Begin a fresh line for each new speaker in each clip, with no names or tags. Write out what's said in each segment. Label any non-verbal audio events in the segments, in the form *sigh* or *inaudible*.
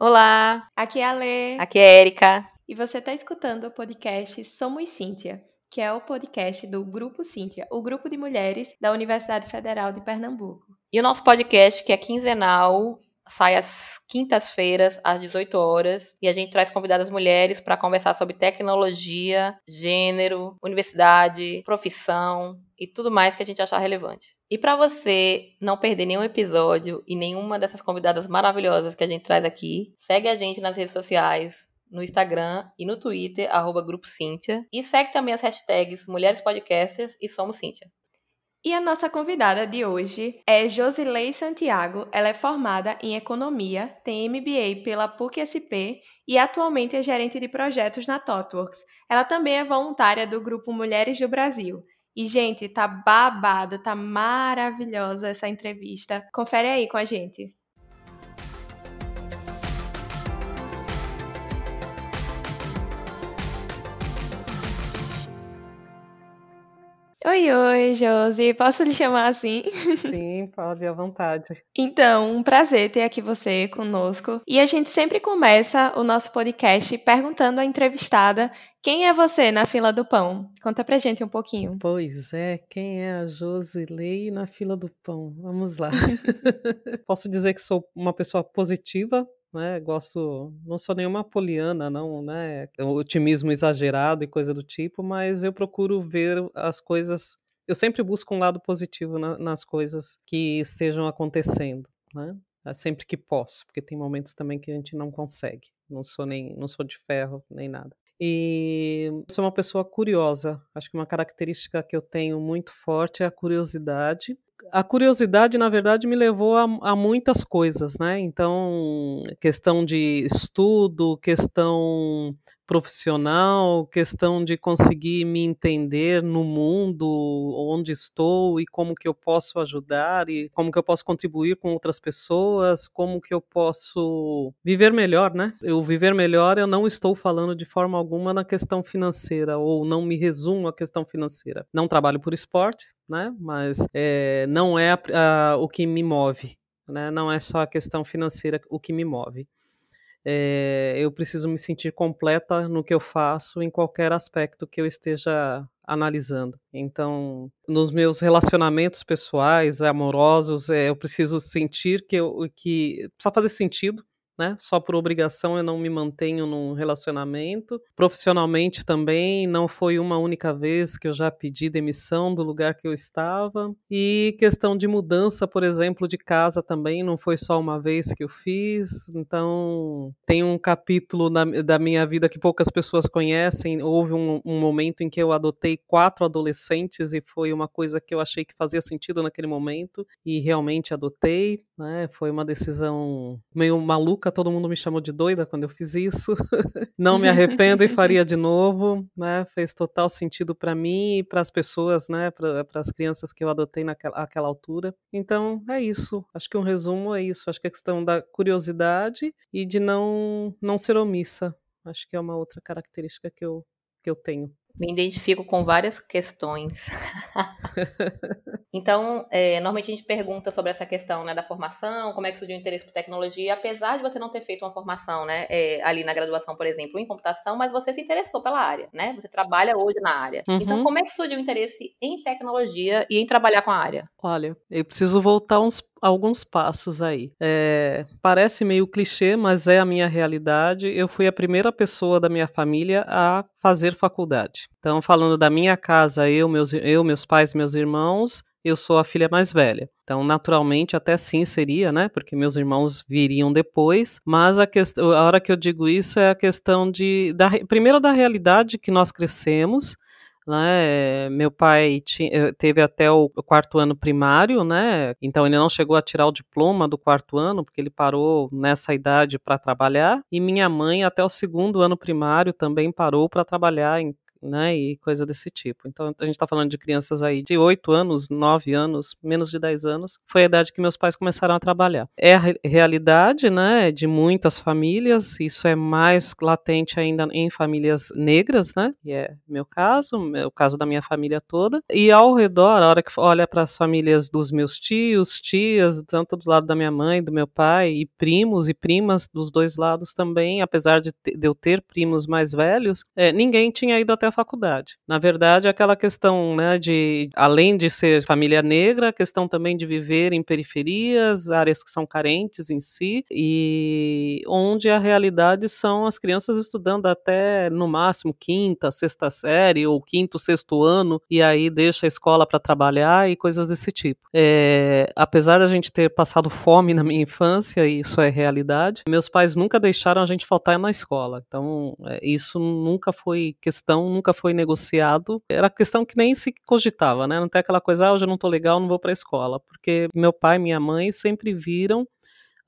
Olá,
Aqui é a Lê.
aqui é Erika.
E você está escutando o podcast Somos Cíntia, que é o podcast do Grupo Cíntia, o grupo de mulheres da Universidade Federal de Pernambuco.
E o nosso podcast, que é quinzenal, sai às quintas-feiras, às 18 horas, e a gente traz convidadas mulheres para conversar sobre tecnologia, gênero, universidade, profissão e tudo mais que a gente achar relevante. E para você não perder nenhum episódio e nenhuma dessas convidadas maravilhosas que a gente traz aqui, segue a gente nas redes sociais, no Instagram e no Twitter, arroba Grupo Cíntia. E segue também as hashtags Mulheres Podcasters e Somos Cíntia.
E a nossa convidada de hoje é Josilei Santiago. Ela é formada em Economia, tem MBA pela PUC-SP e atualmente é gerente de projetos na ThoughtWorks. Ela também é voluntária do grupo Mulheres do Brasil. E, gente, tá babado, tá maravilhosa essa entrevista. Confere aí com a gente. Oi, oi, Josi. Posso lhe chamar assim? *laughs*
Sim, pode à vontade.
Então, um prazer ter aqui você conosco. E a gente sempre começa o nosso podcast perguntando à entrevistada quem é você na fila do pão. Conta pra gente um pouquinho.
Pois é, quem é a Josilei na fila do pão? Vamos lá. *laughs* *laughs* Posso dizer que sou uma pessoa positiva, né? Gosto, não sou nenhuma poliana, não, né? Otimismo exagerado e coisa do tipo, mas eu procuro ver as coisas. Eu sempre busco um lado positivo na- nas coisas que estejam acontecendo, né? Sempre que posso, porque tem momentos também que a gente não consegue. Não sou nem, não sou de ferro nem nada. E sou uma pessoa curiosa. Acho que uma característica que eu tenho muito forte é a curiosidade. A curiosidade, na verdade, me levou a, a muitas coisas, né? Então, questão de estudo, questão profissional, questão de conseguir me entender no mundo, onde estou e como que eu posso ajudar e como que eu posso contribuir com outras pessoas, como que eu posso viver melhor, né? Eu viver melhor, eu não estou falando de forma alguma na questão financeira ou não me resumo à questão financeira. Não trabalho por esporte, né? Mas é, não é a- a- o que me move, né? Não é só a questão financeira o que me move. É, eu preciso me sentir completa no que eu faço, em qualquer aspecto que eu esteja analisando. Então, nos meus relacionamentos pessoais, amorosos, é, eu preciso sentir que, eu, que precisa fazer sentido. Né? Só por obrigação eu não me mantenho num relacionamento. Profissionalmente também, não foi uma única vez que eu já pedi demissão do lugar que eu estava. E questão de mudança, por exemplo, de casa também, não foi só uma vez que eu fiz. Então, tem um capítulo na- da minha vida que poucas pessoas conhecem. Houve um, um momento em que eu adotei quatro adolescentes e foi uma coisa que eu achei que fazia sentido naquele momento e realmente adotei. Né? Foi uma decisão meio maluca, todo mundo me chamou de doida quando eu fiz isso. *laughs* Não me arrependo e faria de novo, né? Fez total sentido para mim e para as pessoas, né? Para as crianças que eu adotei naquela àquela altura. Então é isso. Acho que um resumo é isso. Acho que a questão da curiosidade e de não não ser omissa. Acho que é uma outra característica que eu que eu tenho.
Me identifico com várias questões. *laughs* então, é, normalmente a gente pergunta sobre essa questão né, da formação, como é que surgiu o interesse por tecnologia, apesar de você não ter feito uma formação né, é, ali na graduação, por exemplo, em computação, mas você se interessou pela área, né? Você trabalha hoje na área.
Uhum.
Então, como é que surgiu o interesse em tecnologia e em trabalhar com a área?
Olha, eu preciso voltar uns alguns passos aí. É, parece meio clichê, mas é a minha realidade. Eu fui a primeira pessoa da minha família a fazer faculdade. Então, falando da minha casa, eu, meus, eu, meus pais, meus irmãos, eu sou a filha mais velha. Então, naturalmente, até sim seria, né? Porque meus irmãos viriam depois. Mas a, questão, a hora que eu digo isso é a questão de. Da, primeiro, da realidade que nós crescemos. Né? Meu pai eh, teve até o quarto ano primário, né? Então ele não chegou a tirar o diploma do quarto ano, porque ele parou nessa idade para trabalhar. E minha mãe até o segundo ano primário também parou para trabalhar né, e coisa desse tipo. Então, a gente está falando de crianças aí de 8 anos, 9 anos, menos de 10 anos, foi a idade que meus pais começaram a trabalhar. É a realidade, né, de muitas famílias, isso é mais latente ainda em famílias negras, né, e é meu caso, o caso da minha família toda, e ao redor, a hora que olha para as famílias dos meus tios, tias, tanto do lado da minha mãe, do meu pai, e primos e primas dos dois lados também, apesar de, de eu ter primos mais velhos, é, ninguém tinha ido até a faculdade. Na verdade, aquela questão, né, de além de ser família negra, a questão também de viver em periferias, áreas que são carentes em si, e onde a realidade são as crianças estudando até no máximo quinta, sexta série ou quinto, sexto ano, e aí deixa a escola para trabalhar e coisas desse tipo. É, apesar da gente ter passado fome na minha infância, e isso é realidade, meus pais nunca deixaram a gente faltar na escola. Então, é, isso nunca foi questão nunca foi negociado. Era questão que nem se cogitava, né? Não tem aquela coisa, ah, hoje eu não tô legal, não vou para a escola, porque meu pai e minha mãe sempre viram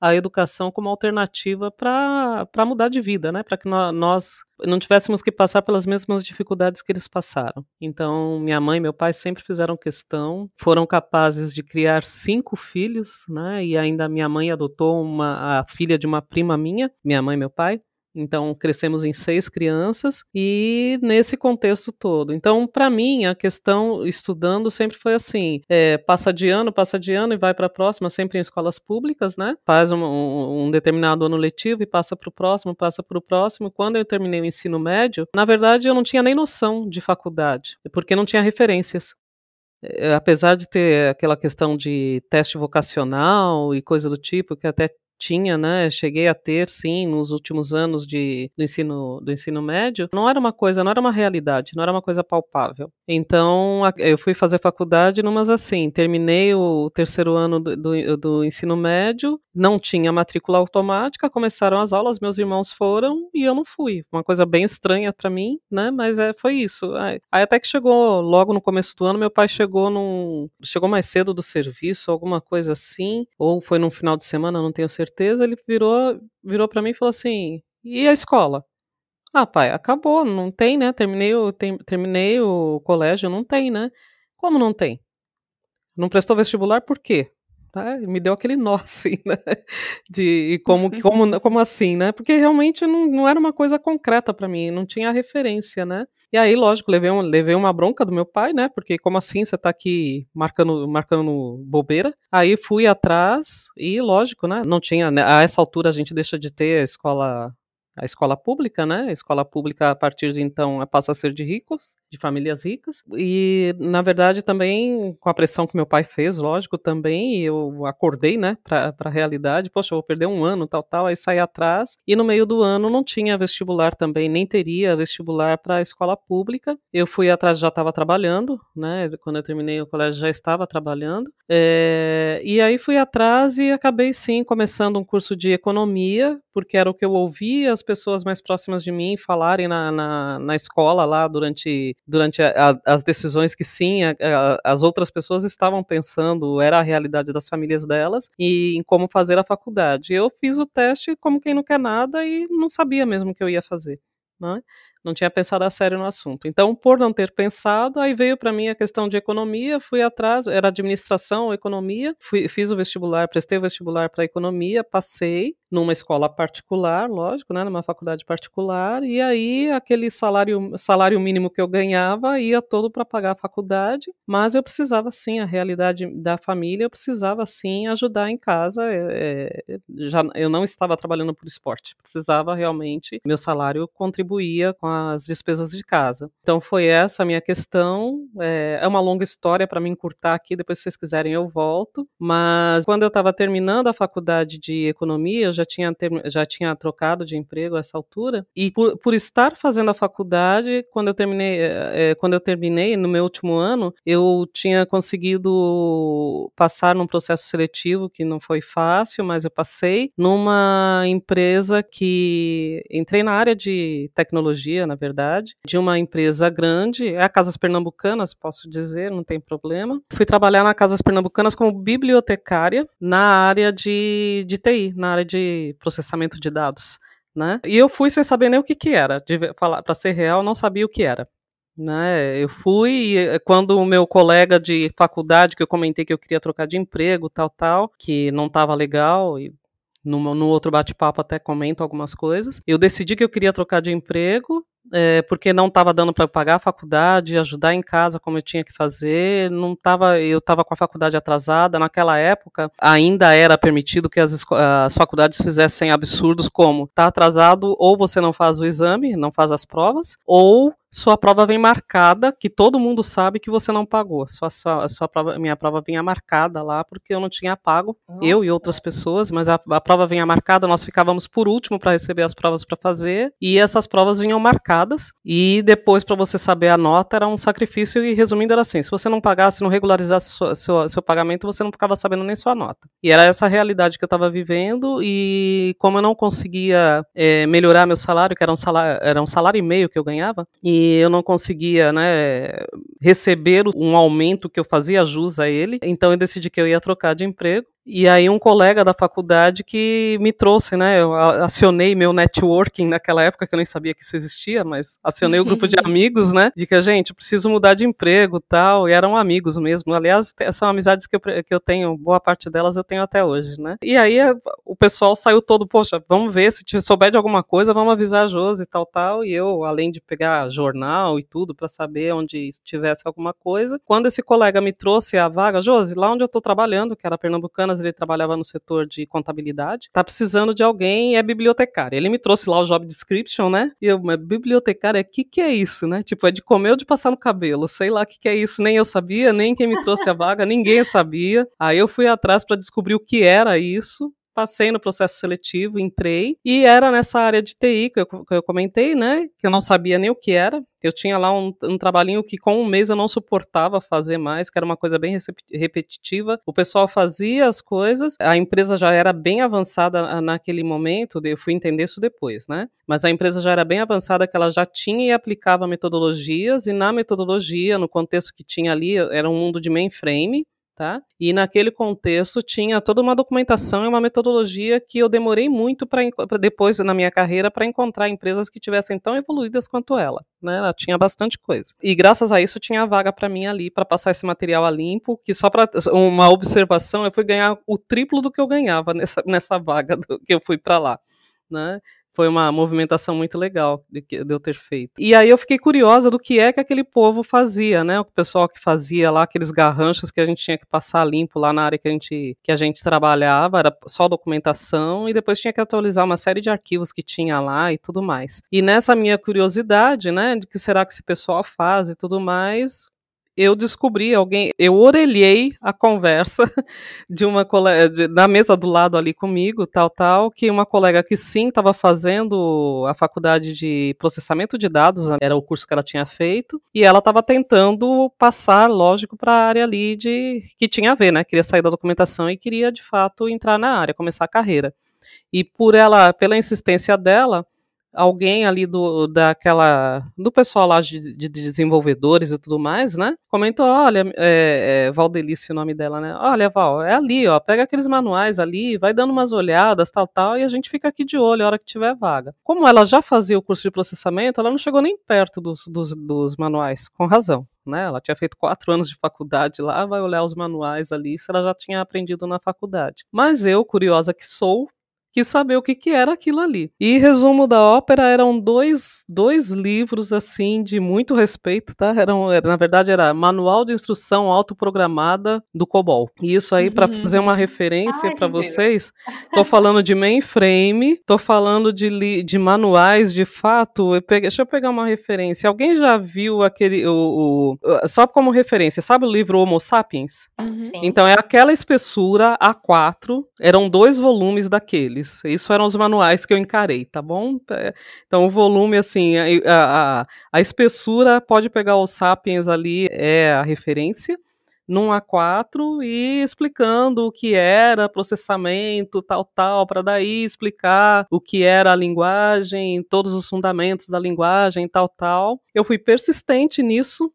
a educação como alternativa para mudar de vida, né? Para que nós não tivéssemos que passar pelas mesmas dificuldades que eles passaram. Então, minha mãe e meu pai sempre fizeram questão, foram capazes de criar cinco filhos, né? E ainda minha mãe adotou uma a filha de uma prima minha, minha mãe e meu pai. Então, crescemos em seis crianças e nesse contexto todo. Então, para mim, a questão estudando sempre foi assim: é, passa de ano, passa de ano e vai para a próxima, sempre em escolas públicas, né? Faz um, um, um determinado ano letivo e passa para o próximo, passa para o próximo. Quando eu terminei o ensino médio, na verdade, eu não tinha nem noção de faculdade, porque não tinha referências. É, apesar de ter aquela questão de teste vocacional e coisa do tipo, que até tinha, né, cheguei a ter, sim, nos últimos anos de, do, ensino, do ensino médio, não era uma coisa, não era uma realidade, não era uma coisa palpável. Então, eu fui fazer faculdade numas assim, terminei o terceiro ano do, do, do ensino médio, não tinha matrícula automática, começaram as aulas, meus irmãos foram e eu não fui. Uma coisa bem estranha para mim, né, mas é, foi isso. Aí, até que chegou, logo no começo do ano, meu pai chegou num, chegou mais cedo do serviço, alguma coisa assim, ou foi num final de semana, não tenho certeza, certeza, ele virou, virou para mim e falou assim: "E a escola?" "Ah, pai, acabou, não tem, né? Terminei o tem, terminei o colégio, não tem, né?" "Como não tem?" "Não prestou vestibular por quê?" Tá? Me deu aquele nó, *laughs* assim, né? De como, como, como assim, né? Porque realmente não, não era uma coisa concreta para mim, não tinha referência, né? E aí, lógico, levei, um, levei uma bronca do meu pai, né? Porque como assim você tá aqui marcando, marcando bobeira? Aí fui atrás e, lógico, né? Não tinha, né? a essa altura a gente deixa de ter a escola a escola pública, né? A escola pública, a partir de então, passa a ser de ricos, de famílias ricas. E, na verdade, também, com a pressão que meu pai fez, lógico, também, eu acordei, né, para a realidade. Poxa, eu vou perder um ano, tal, tal. Aí saí atrás. E no meio do ano não tinha vestibular também, nem teria vestibular para a escola pública. Eu fui atrás, já estava trabalhando, né? Quando eu terminei o colégio, já estava trabalhando. É, e aí fui atrás e acabei, sim, começando um curso de economia, porque era o que eu ouvia as pessoas mais próximas de mim falarem na, na, na escola lá durante, durante a, a, as decisões que sim, a, as outras pessoas estavam pensando, era a realidade das famílias delas, e em como fazer a faculdade. Eu fiz o teste como quem não quer nada e não sabia mesmo o que eu ia fazer. Né? não tinha pensado a sério no assunto. Então, por não ter pensado, aí veio para mim a questão de economia, fui atrás, era administração economia, fui, fiz o vestibular, prestei o vestibular para economia, passei numa escola particular, lógico, né, numa faculdade particular, e aí aquele salário, salário mínimo que eu ganhava ia todo para pagar a faculdade, mas eu precisava sim, a realidade da família, eu precisava sim ajudar em casa, é, já, eu não estava trabalhando por esporte, precisava realmente, meu salário contribuía com as despesas de casa. Então foi essa a minha questão. É, é uma longa história para me encurtar aqui, depois se vocês quiserem eu volto. Mas quando eu estava terminando a faculdade de economia, eu já tinha, ter, já tinha trocado de emprego a essa altura. E por, por estar fazendo a faculdade, quando eu terminei, é, quando eu terminei no meu último ano, eu tinha conseguido passar num processo seletivo que não foi fácil, mas eu passei numa empresa que entrei na área de tecnologia tecnologia, na verdade, de uma empresa grande, é a Casas Pernambucanas, posso dizer, não tem problema. Fui trabalhar na Casas Pernambucanas como bibliotecária na área de, de TI, na área de processamento de dados. Né? E eu fui sem saber nem o que, que era, para ser real, não sabia o que era. Né? Eu fui e eh, quando o meu colega de faculdade, que eu comentei que eu queria trocar de emprego, tal, tal, que não estava legal, e no, no outro bate-papo até comento algumas coisas, eu decidi que eu queria trocar de emprego é, porque não estava dando para pagar a faculdade, ajudar em casa como eu tinha que fazer, não tava, eu estava com a faculdade atrasada. Naquela época, ainda era permitido que as, as faculdades fizessem absurdos como tá atrasado ou você não faz o exame, não faz as provas, ou sua prova vem marcada, que todo mundo sabe que você não pagou. Sua, sua, sua prova, minha prova vinha marcada lá porque eu não tinha pago, Nossa, eu e outras pessoas, mas a, a prova vinha marcada, nós ficávamos por último para receber as provas para fazer, e essas provas vinham marcadas, e depois para você saber a nota era um sacrifício, e resumindo era assim, se você não pagasse, não regularizasse sua, seu, seu pagamento, você não ficava sabendo nem sua nota. E era essa realidade que eu estava vivendo, e como eu não conseguia é, melhorar meu salário, que era um salário, era um salário e meio que eu ganhava, e eu não conseguia né, receber um aumento que eu fazia jus a ele, então eu decidi que eu ia trocar de emprego. E aí um colega da faculdade que me trouxe, né? Eu acionei meu networking naquela época, que eu nem sabia que isso existia, mas acionei o grupo de amigos, né? De que, gente, preciso mudar de emprego tal. E eram amigos mesmo. Aliás, são amizades que eu, que eu tenho, boa parte delas eu tenho até hoje, né? E aí o pessoal saiu todo, poxa, vamos ver, se souber de alguma coisa, vamos avisar a Josi e tal, tal. E eu, além de pegar jornal e tudo para saber onde tivesse alguma coisa, quando esse colega me trouxe a vaga, Josi, lá onde eu tô trabalhando, que era Pernambucana, ele trabalhava no setor de contabilidade, tá precisando de alguém é bibliotecário. Ele me trouxe lá o job description, né? E eu, bibliotecário, o que que é isso, né? Tipo, é de comer ou de passar no cabelo, sei lá o que que é isso, nem eu sabia, nem quem me trouxe a vaga, *laughs* ninguém sabia. Aí eu fui atrás para descobrir o que era isso, passei no processo seletivo, entrei, e era nessa área de TI que eu, que eu comentei, né? Que eu não sabia nem o que era. Eu tinha lá um, um, trabalhinho que com um mês eu não suportava fazer mais, que era uma coisa bem repetitiva. O pessoal fazia as coisas, a empresa já era bem avançada naquele momento, eu fui entender isso depois, né? Mas a empresa já era bem avançada, que ela já tinha e aplicava metodologias, e na metodologia, no contexto que tinha ali, era um mundo de mainframe, Tá? E naquele contexto tinha toda uma documentação e uma metodologia que eu demorei muito para depois na minha carreira para encontrar empresas que tivessem tão evoluídas quanto ela. Né? Ela tinha bastante coisa. E graças a isso tinha vaga para mim ali para passar esse material a limpo, que só para uma observação, eu fui ganhar o triplo do que eu ganhava nessa, nessa vaga do, que eu fui para lá. Né? Foi uma movimentação muito legal de, de, eu ter feito. E aí eu fiquei curiosa do que é que aquele povo fazia, né? O pessoal que fazia lá aqueles garranchos que a gente tinha que passar limpo lá na área que a gente, que a gente trabalhava, era só documentação e depois tinha que atualizar uma série de arquivos que tinha lá e tudo mais. E nessa minha curiosidade, né, de que será que esse pessoal faz e tudo mais, eu descobri alguém, eu orelhei a conversa *laughs* de uma colega, na mesa do lado ali comigo, tal, tal, que uma colega que sim estava fazendo a faculdade de processamento de dados, né, era o curso que ela tinha feito, e ela estava tentando passar, lógico, para a área ali de que tinha a ver, né? Queria sair da documentação e queria de fato entrar na área, começar a carreira. E por ela, pela insistência dela, alguém ali do daquela do pessoal lá de, de desenvolvedores e tudo mais, né? Comentou, olha, é, é, Valdelice o nome dela, né? Olha, Val, é ali, ó, pega aqueles manuais ali, vai dando umas olhadas, tal, tal, e a gente fica aqui de olho a hora que tiver vaga. Como ela já fazia o curso de processamento, ela não chegou nem perto dos, dos, dos manuais, com razão. Né? Ela tinha feito quatro anos de faculdade lá, vai olhar os manuais ali, se ela já tinha aprendido na faculdade. Mas eu, curiosa que sou, quis saber o que, que era aquilo ali. E resumo da ópera eram dois, dois livros assim de muito respeito, tá? Eram, era, na verdade era Manual de Instrução Autoprogramada do COBOL. E isso aí para fazer uma uhum. referência para vocês, tô falando de mainframe, tô falando de, de manuais de fato. Eu peguei, deixa eu pegar uma referência. Alguém já viu aquele o, o só como referência, sabe o livro Homo Sapiens? Uhum. Então é aquela espessura A4, eram dois volumes daquele deles. Isso eram os manuais que eu encarei, tá bom? Então, o volume, assim, a, a, a espessura pode pegar os Sapiens ali, é a referência. num A4 e explicando o que era processamento, tal, tal, para daí explicar o que era a linguagem, todos os fundamentos da linguagem, tal, tal. Eu fui persistente nisso,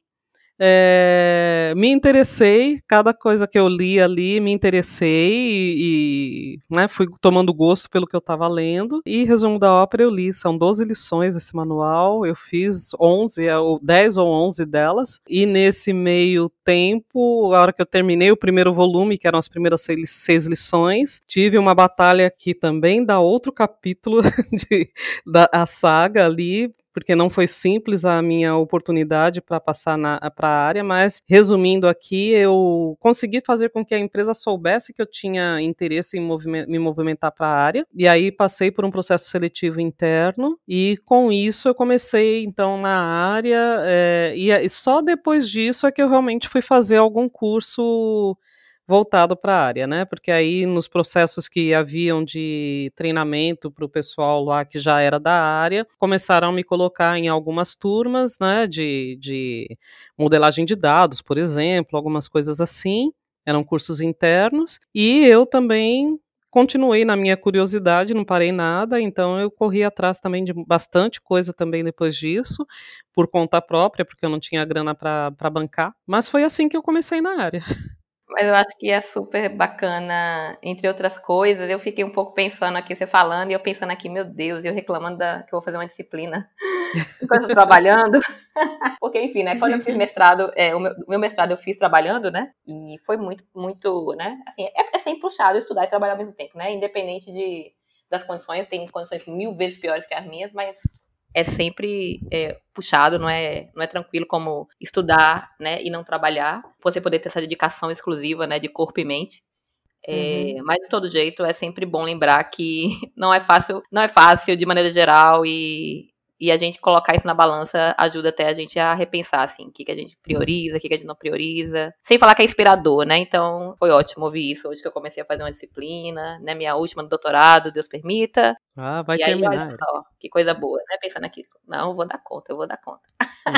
é, me interessei, cada coisa que eu li ali, me interessei e, e né, fui tomando gosto pelo que eu estava lendo. E resumo da ópera eu li, são 12 lições esse manual, eu fiz 11, ou 10 ou 11 delas. E nesse meio tempo, a hora que eu terminei o primeiro volume, que eram as primeiras seis, seis lições, tive uma batalha que também dá outro capítulo *laughs* de, da a saga ali, porque não foi simples a minha oportunidade para passar para a área, mas resumindo aqui, eu consegui fazer com que a empresa soubesse que eu tinha interesse em moviment me movimentar para a área, e aí passei por um processo seletivo interno, e com isso eu comecei então na área, é, e só depois disso é que eu realmente fui fazer algum curso voltado para a área, né? Porque aí nos processos que haviam de treinamento para o pessoal lá que já era da área, começaram a me colocar em algumas turmas, né? De, de modelagem de dados, por exemplo, algumas coisas assim. Eram cursos internos. E eu também continuei na minha curiosidade, não parei nada, então eu corri atrás também de bastante coisa também depois disso, por conta própria, porque eu não tinha grana para bancar. Mas foi assim que eu comecei na área.
Mas eu acho que é super bacana, entre outras coisas. Eu fiquei um pouco pensando aqui, você falando, e eu pensando aqui, meu Deus, eu reclamando da, que eu vou fazer uma disciplina *laughs* enquanto eu trabalhando. *laughs* Porque, enfim, né, quando eu fiz mestrado, é, o meu, meu, mestrado eu fiz trabalhando, né, e foi muito, muito, né, assim, é, é sempre puxado estudar e trabalhar ao mesmo tempo, né, independente de, das condições, tem condições mil vezes piores que as minhas, mas é sempre é, puxado, não é, não é tranquilo como estudar, né, e não trabalhar, você poder ter essa dedicação exclusiva, né, de corpo e mente. É, uhum. Mas de todo jeito é sempre bom lembrar que *laughs* não é fácil, não é fácil de maneira geral e, e a gente colocar isso na balança ajuda até a gente a repensar, assim, o que, que a gente prioriza, o que, que a gente não prioriza. Sem falar que é inspirador, né? Então, foi ótimo ouvir isso hoje que eu comecei a fazer uma disciplina, né? Minha última do doutorado, Deus permita.
Ah, vai e terminar. Aí, olha
só, que coisa boa, né? Pensando aqui, não, eu vou dar conta, eu vou dar conta.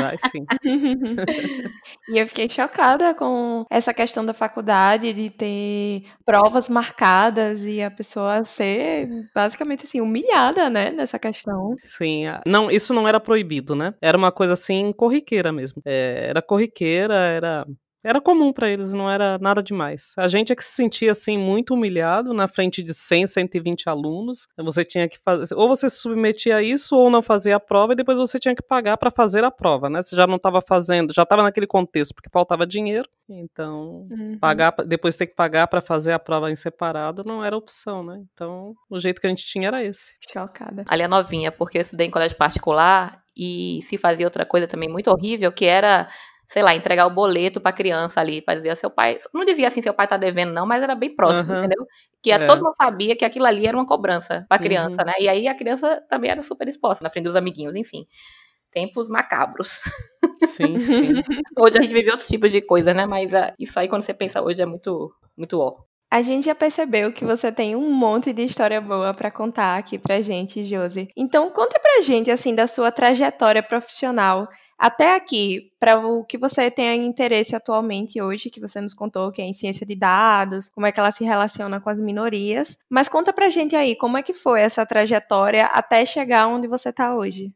Vai sim. *laughs* *laughs*
e eu fiquei chocada com essa questão da faculdade de ter provas marcadas e a pessoa ser basicamente assim humilhada, né, nessa questão.
Sim, não, isso não era proibido, né? Era uma coisa assim corriqueira mesmo. É, era corriqueira, era era comum para eles, não era nada demais. A gente é que se sentia assim muito humilhado na frente de 100, 120 alunos. Você tinha que fazer, ou você se submetia a isso ou não fazia a prova e depois você tinha que pagar para fazer a prova, né? Você já não estava fazendo, já estava naquele contexto porque faltava dinheiro. Então, uhum. pagar depois ter que pagar para fazer a prova em separado não era opção, né? Então, o jeito que a gente tinha era esse.
Chocada.
Ali é novinha, porque eu estudei em colégio particular e se fazia outra coisa também muito horrível, que era sei lá, entregar o boleto pra criança ali, pra dizer, seu pai. Não dizia assim, seu pai tá devendo, não, mas era bem próximo, uhum. entendeu? Que é. todo mundo sabia que aquilo ali era uma cobrança pra criança, uhum. né? E aí a criança também era super exposta na frente dos amiguinhos, enfim. Tempos macabros.
Sim, *laughs* sim.
hoje a gente vive outros tipos de coisa, né? Mas uh, isso aí, quando você pensa hoje, é muito, muito ó.
A gente já percebeu que você tem um monte de história boa para contar aqui pra gente, Josi. Então, conta pra gente, assim, da sua trajetória profissional até aqui, para o que você tem interesse atualmente hoje, que você nos contou que é em ciência de dados, como é que ela se relaciona com as minorias. Mas conta pra gente aí, como é que foi essa trajetória até chegar onde você está hoje?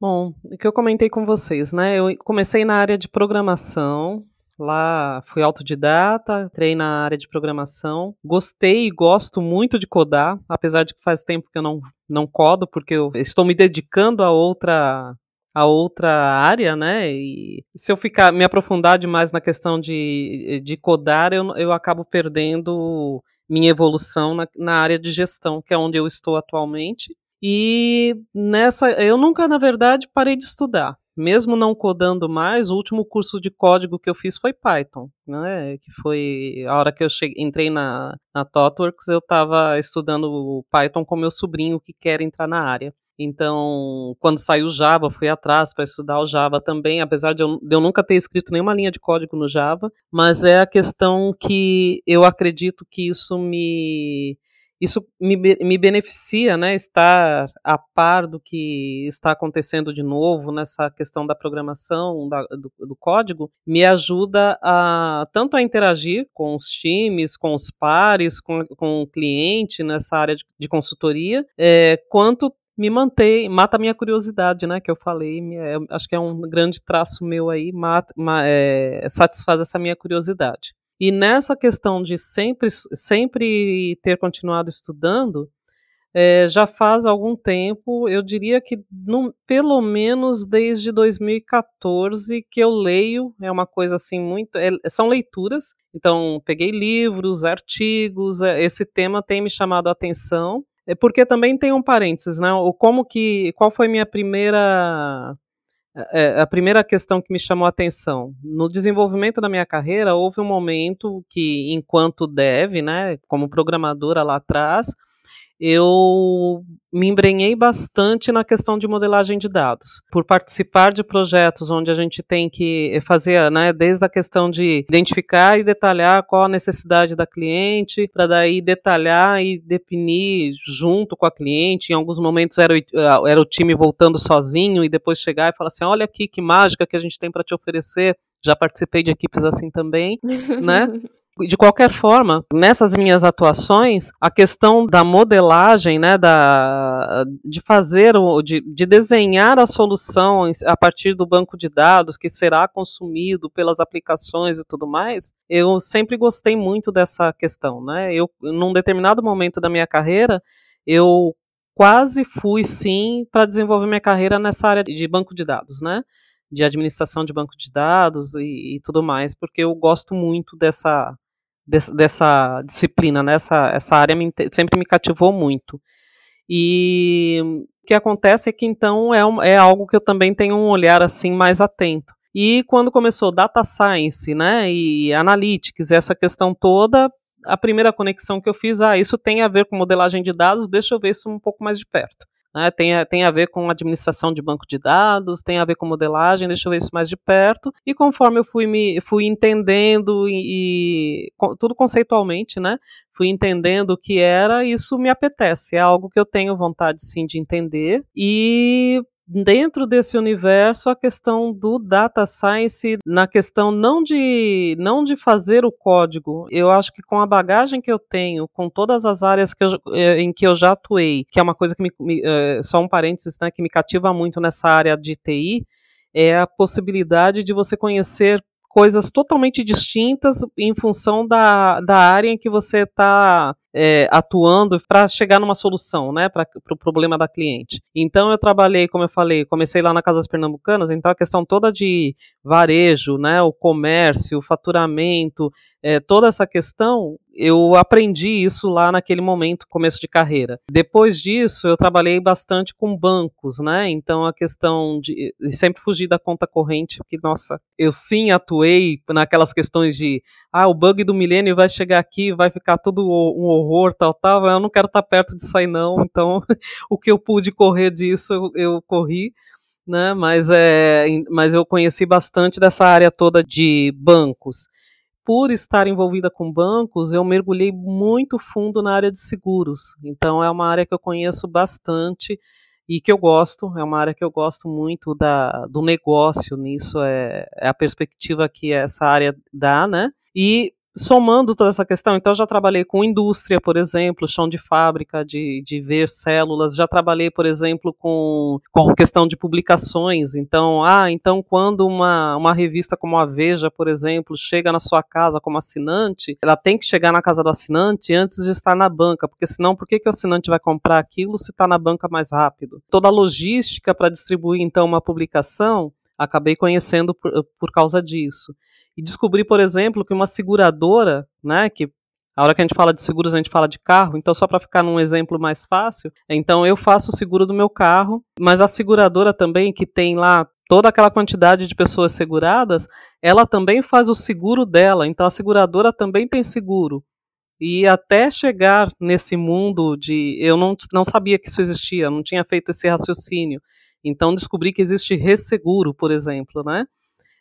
Bom, o que eu comentei com vocês, né? Eu comecei na área de programação, Lá fui autodidata, entrei na área de programação. Gostei e gosto muito de codar, apesar de que faz tempo que eu não, não codo, porque eu estou me dedicando a outra a outra área, né? E se eu ficar me aprofundar demais na questão de, de codar, eu, eu acabo perdendo minha evolução na, na área de gestão, que é onde eu estou atualmente. E nessa, eu nunca, na verdade, parei de estudar mesmo não codando mais, o último curso de código que eu fiz foi Python, né? Que foi a hora que eu cheguei, entrei na, na ThoughtWorks, eu estava estudando Python com meu sobrinho que quer entrar na área. Então, quando saiu Java, fui atrás para estudar o Java também, apesar de eu, de eu, nunca ter escrito nenhuma linha de código no Java, mas é a questão que eu acredito que isso me isso me, me beneficia, né, estar a par do que está acontecendo de novo nessa questão da programação, da, do, do, código, me ajuda a tanto a interagir com os times, com os pares, com, com o cliente nessa área de, de consultoria, é, quanto me mantém, mata a minha curiosidade, né, que eu falei, é, acho que é um grande traço meu aí, mata, é, satisfaz essa minha curiosidade. E nessa questão de sempre, sempre ter continuado estudando, é, já faz algum tempo, eu diria que no, pelo menos desde 2014 que eu leio, é uma coisa assim muito, é, são leituras, então peguei livros, artigos, é, esse tema tem me chamado a atenção, é porque também tem um parênteses, né? O como que, qual foi minha primeira é, a primeira questão que me chamou a atenção. No desenvolvimento da minha carreira, houve um momento que, enquanto dev, né, como programadora lá atrás, eu me embrenhei bastante na questão de modelagem de dados, por participar de projetos onde a gente tem que fazer, né, desde a questão de identificar e detalhar qual a necessidade da cliente, para daí detalhar e definir junto com a cliente. Em alguns momentos era o, era o time voltando sozinho e depois chegar e falar assim: olha aqui que mágica que a gente tem para te oferecer. Já participei de equipes assim também, né? *laughs* De qualquer forma, nessas minhas atuações, a questão da modelagem, né, da, de fazer, de, de desenhar a solução a partir do banco de dados que será consumido pelas aplicações e tudo mais, eu sempre gostei muito dessa questão, né? Eu, num determinado momento da minha carreira, eu quase fui sim para desenvolver minha carreira nessa área de banco de dados, né? De administração de banco de dados e, e tudo mais, porque eu gosto muito dessa dessa disciplina, né? essa, essa área me, sempre me cativou muito. E o que acontece é que então é, um, é algo que eu também tenho um olhar assim mais atento. E quando começou data science, né, e analytics, essa questão toda, a primeira conexão que eu fiz, ah, isso tem a ver com modelagem de dados, deixa eu ver isso um pouco mais de perto. Né, tem, a, tem a ver com administração de banco de dados, tem a ver com modelagem, deixa eu ver isso mais de perto. E conforme eu fui me fui entendendo e, e tudo conceitualmente, né? Fui entendendo o que era, isso me apetece. É algo que eu tenho vontade sim de entender. E dentro desse universo a questão do data science na questão não de não de fazer o código. Eu acho que com a bagagem que eu tenho com todas as áreas que eu, eh, em que eu já atuei que é uma coisa que me, me uh, só um parênteses né, que me cativa muito nessa área de TI é a possibilidade de você conhecer coisas totalmente distintas em função da, da área em que você está é, atuando para chegar numa solução, né, para o pro problema da cliente. Então eu trabalhei, como eu falei, comecei lá na Casas Pernambucanas, então a questão toda de varejo, né, o comércio, o faturamento, é, toda essa questão, eu aprendi isso lá naquele momento, começo de carreira. Depois disso, eu trabalhei bastante com bancos, né? Então a questão de sempre fugir da conta corrente, porque nossa, eu sim atuei naquelas questões de ah, o bug do milênio vai chegar aqui, vai ficar tudo um horror, tal, tal. Eu não quero estar perto disso aí não. Então, *laughs* o que eu pude correr disso, eu, eu corri né? Mas, é, mas eu conheci bastante dessa área toda de bancos por estar envolvida com bancos, eu mergulhei muito fundo na área de seguros. Então é uma área que eu conheço bastante e que eu gosto, é uma área que eu gosto muito da, do negócio nisso, é, é a perspectiva que essa área dá, né? E somando toda essa questão, então já trabalhei com indústria, por exemplo, chão de fábrica, de, de ver células, já trabalhei, por exemplo, com, com questão de publicações, então, ah, então quando uma, uma revista como a Veja, por exemplo, chega na sua casa como assinante, ela tem que chegar na casa do assinante antes de estar na banca, porque senão por que, que o assinante vai comprar aquilo se está na banca mais rápido? Toda a logística para distribuir, então, uma publicação, acabei conhecendo por, por causa disso e descobri, por exemplo, que uma seguradora, né, que a hora que a gente fala de seguros, a gente fala de carro, então só para ficar num exemplo mais fácil, então eu faço o seguro do meu carro, mas a seguradora também, que tem lá toda aquela quantidade de pessoas seguradas, ela também faz o seguro dela, então a seguradora também tem seguro. E até chegar nesse mundo de. Eu não, não sabia que isso existia, não tinha feito esse raciocínio. Então descobri que existe resseguro, por exemplo, né?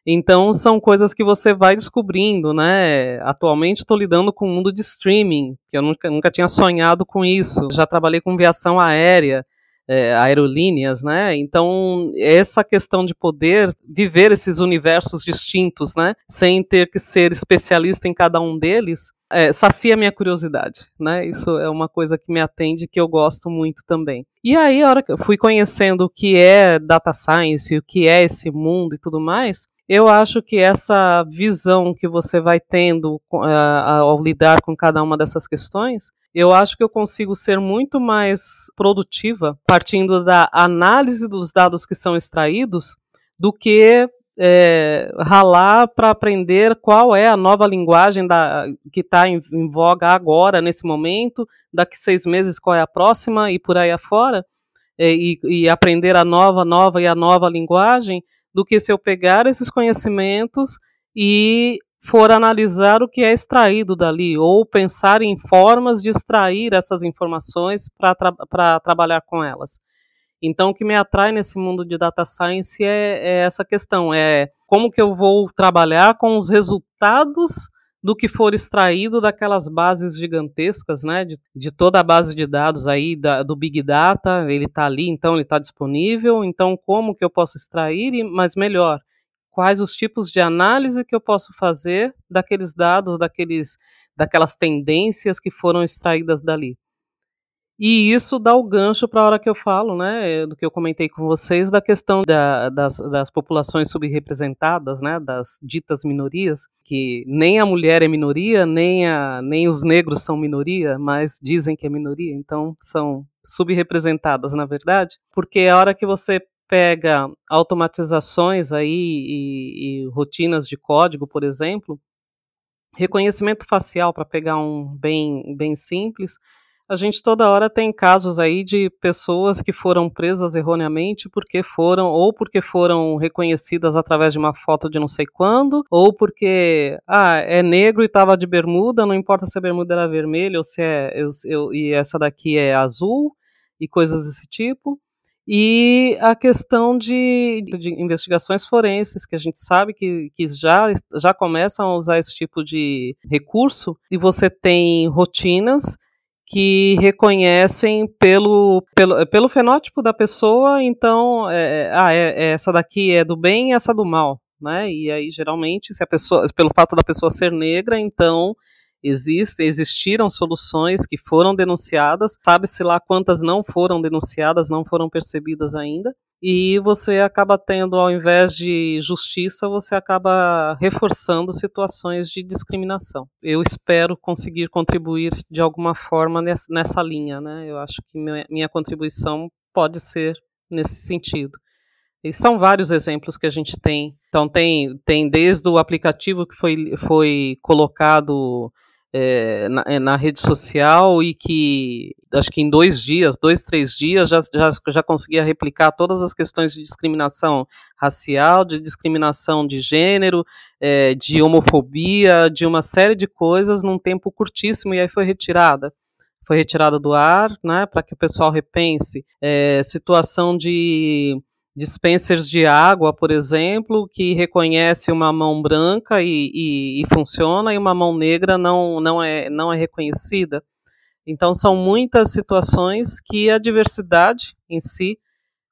Então são coisas que você vai descobrindo, né? Atualmente estou lidando com o mundo de streaming, que eu nunca, nunca tinha sonhado com isso. Já trabalhei com viação aérea, é, aerolíneas, né? Então essa questão de poder viver esses universos distintos, né? Sem ter que ser especialista em cada um deles, é, sacia minha curiosidade, né? Isso é uma coisa que me atende que eu gosto muito também. E aí, a hora que eu fui conhecendo o que é data science, o que é esse mundo e tudo mais, eu acho que essa visão que você vai tendo uh, ao lidar com cada uma dessas questões, eu acho que eu consigo ser muito mais produtiva partindo da análise dos dados que são extraídos do que é, ralar para aprender qual é a nova linguagem da, que está em, em, voga agora, nesse momento, daqui seis meses qual é a próxima e por aí afora, é, e, e aprender a nova, nova e a nova linguagem, do que se eu pegar esses conhecimentos e for analisar o que é extraído dali, ou pensar em formas de extrair essas informações para tra trabalhar com elas. Então, o que me atrai nesse mundo de data science é, é, essa questão: é como que eu vou trabalhar com os resultados do que for extraído daquelas bases gigantescas, né? De, de toda a base de dados aí da, do Big Data, ele está ali, então ele está disponível. Então, como que eu posso extrair? E, mas melhor, quais os tipos de análise que eu posso fazer daqueles dados, daqueles, daquelas tendências que foram extraídas dali? E isso dá o gancho para a hora que eu falo, né, do que eu comentei com vocês, da questão da, das, das, populações subrepresentadas, né, das ditas minorias, que nem a mulher é minoria, nem, a, nem os negros são minoria, mas dizem que é minoria, então são subrepresentadas, na verdade, porque a hora que você pega automatizações aí e, e rotinas de código, por exemplo, reconhecimento facial, para pegar um bem, bem simples, a gente toda hora tem casos aí de pessoas que foram presas erroneamente porque foram, ou porque foram reconhecidas através de uma foto de não sei quando, ou porque, ah, é negro e estava de bermuda, não importa se a bermuda era vermelha ou se é, eu, eu, e essa daqui é azul, e coisas desse tipo. E a questão de, de, investigações forenses, que a gente sabe que, que já, já começam a usar esse tipo de recurso, e você tem rotinas que reconhecem pelo, pelo, pelo fenótipo da pessoa, então, é, é, ah, é, é, essa daqui é do bem essa do mal, né? E aí, geralmente, se a pessoa, pelo fato da pessoa ser negra, então existe, existiram soluções que foram denunciadas, sabe-se lá quantas não foram denunciadas, não foram percebidas ainda, e você acaba tendo, ao invés de justiça, você acaba reforçando situações de discriminação. Eu espero conseguir contribuir de alguma forma nessa, linha, né? Eu acho que minha, minha contribuição pode ser nesse sentido. E são vários exemplos que a gente tem. Então, tem, tem desde o aplicativo que foi, foi colocado é, na, é, na, rede social e que acho que em dois dias, dois, três dias, já, já, já conseguia replicar todas as questões de discriminação racial, de discriminação de gênero, é, de homofobia, de uma série de coisas num tempo curtíssimo, e aí foi retirada. Foi retirada do ar, né, para que o pessoal repense. É, situação de dispensers de água, por exemplo, que reconhece uma mão branca e, e, e, funciona e uma mão negra não, não, é, não é reconhecida. Então, são muitas situações que a diversidade em si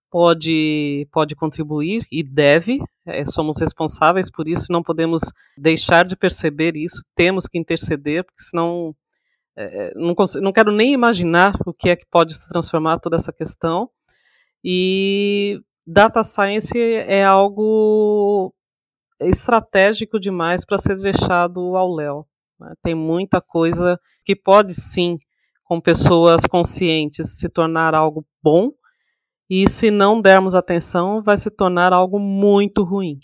pode, pode contribuir e deve, é, somos responsáveis por isso, não podemos deixar de perceber isso, temos que interceder, porque senão é, não, consigo, não quero nem imaginar o que é que pode se transformar toda essa questão. E data science é algo estratégico demais para ser deixado ao léu. Né? Tem muita coisa que pode sim, com pessoas conscientes, se tornar algo bom, e se não dermos atenção, vai se tornar algo muito ruim.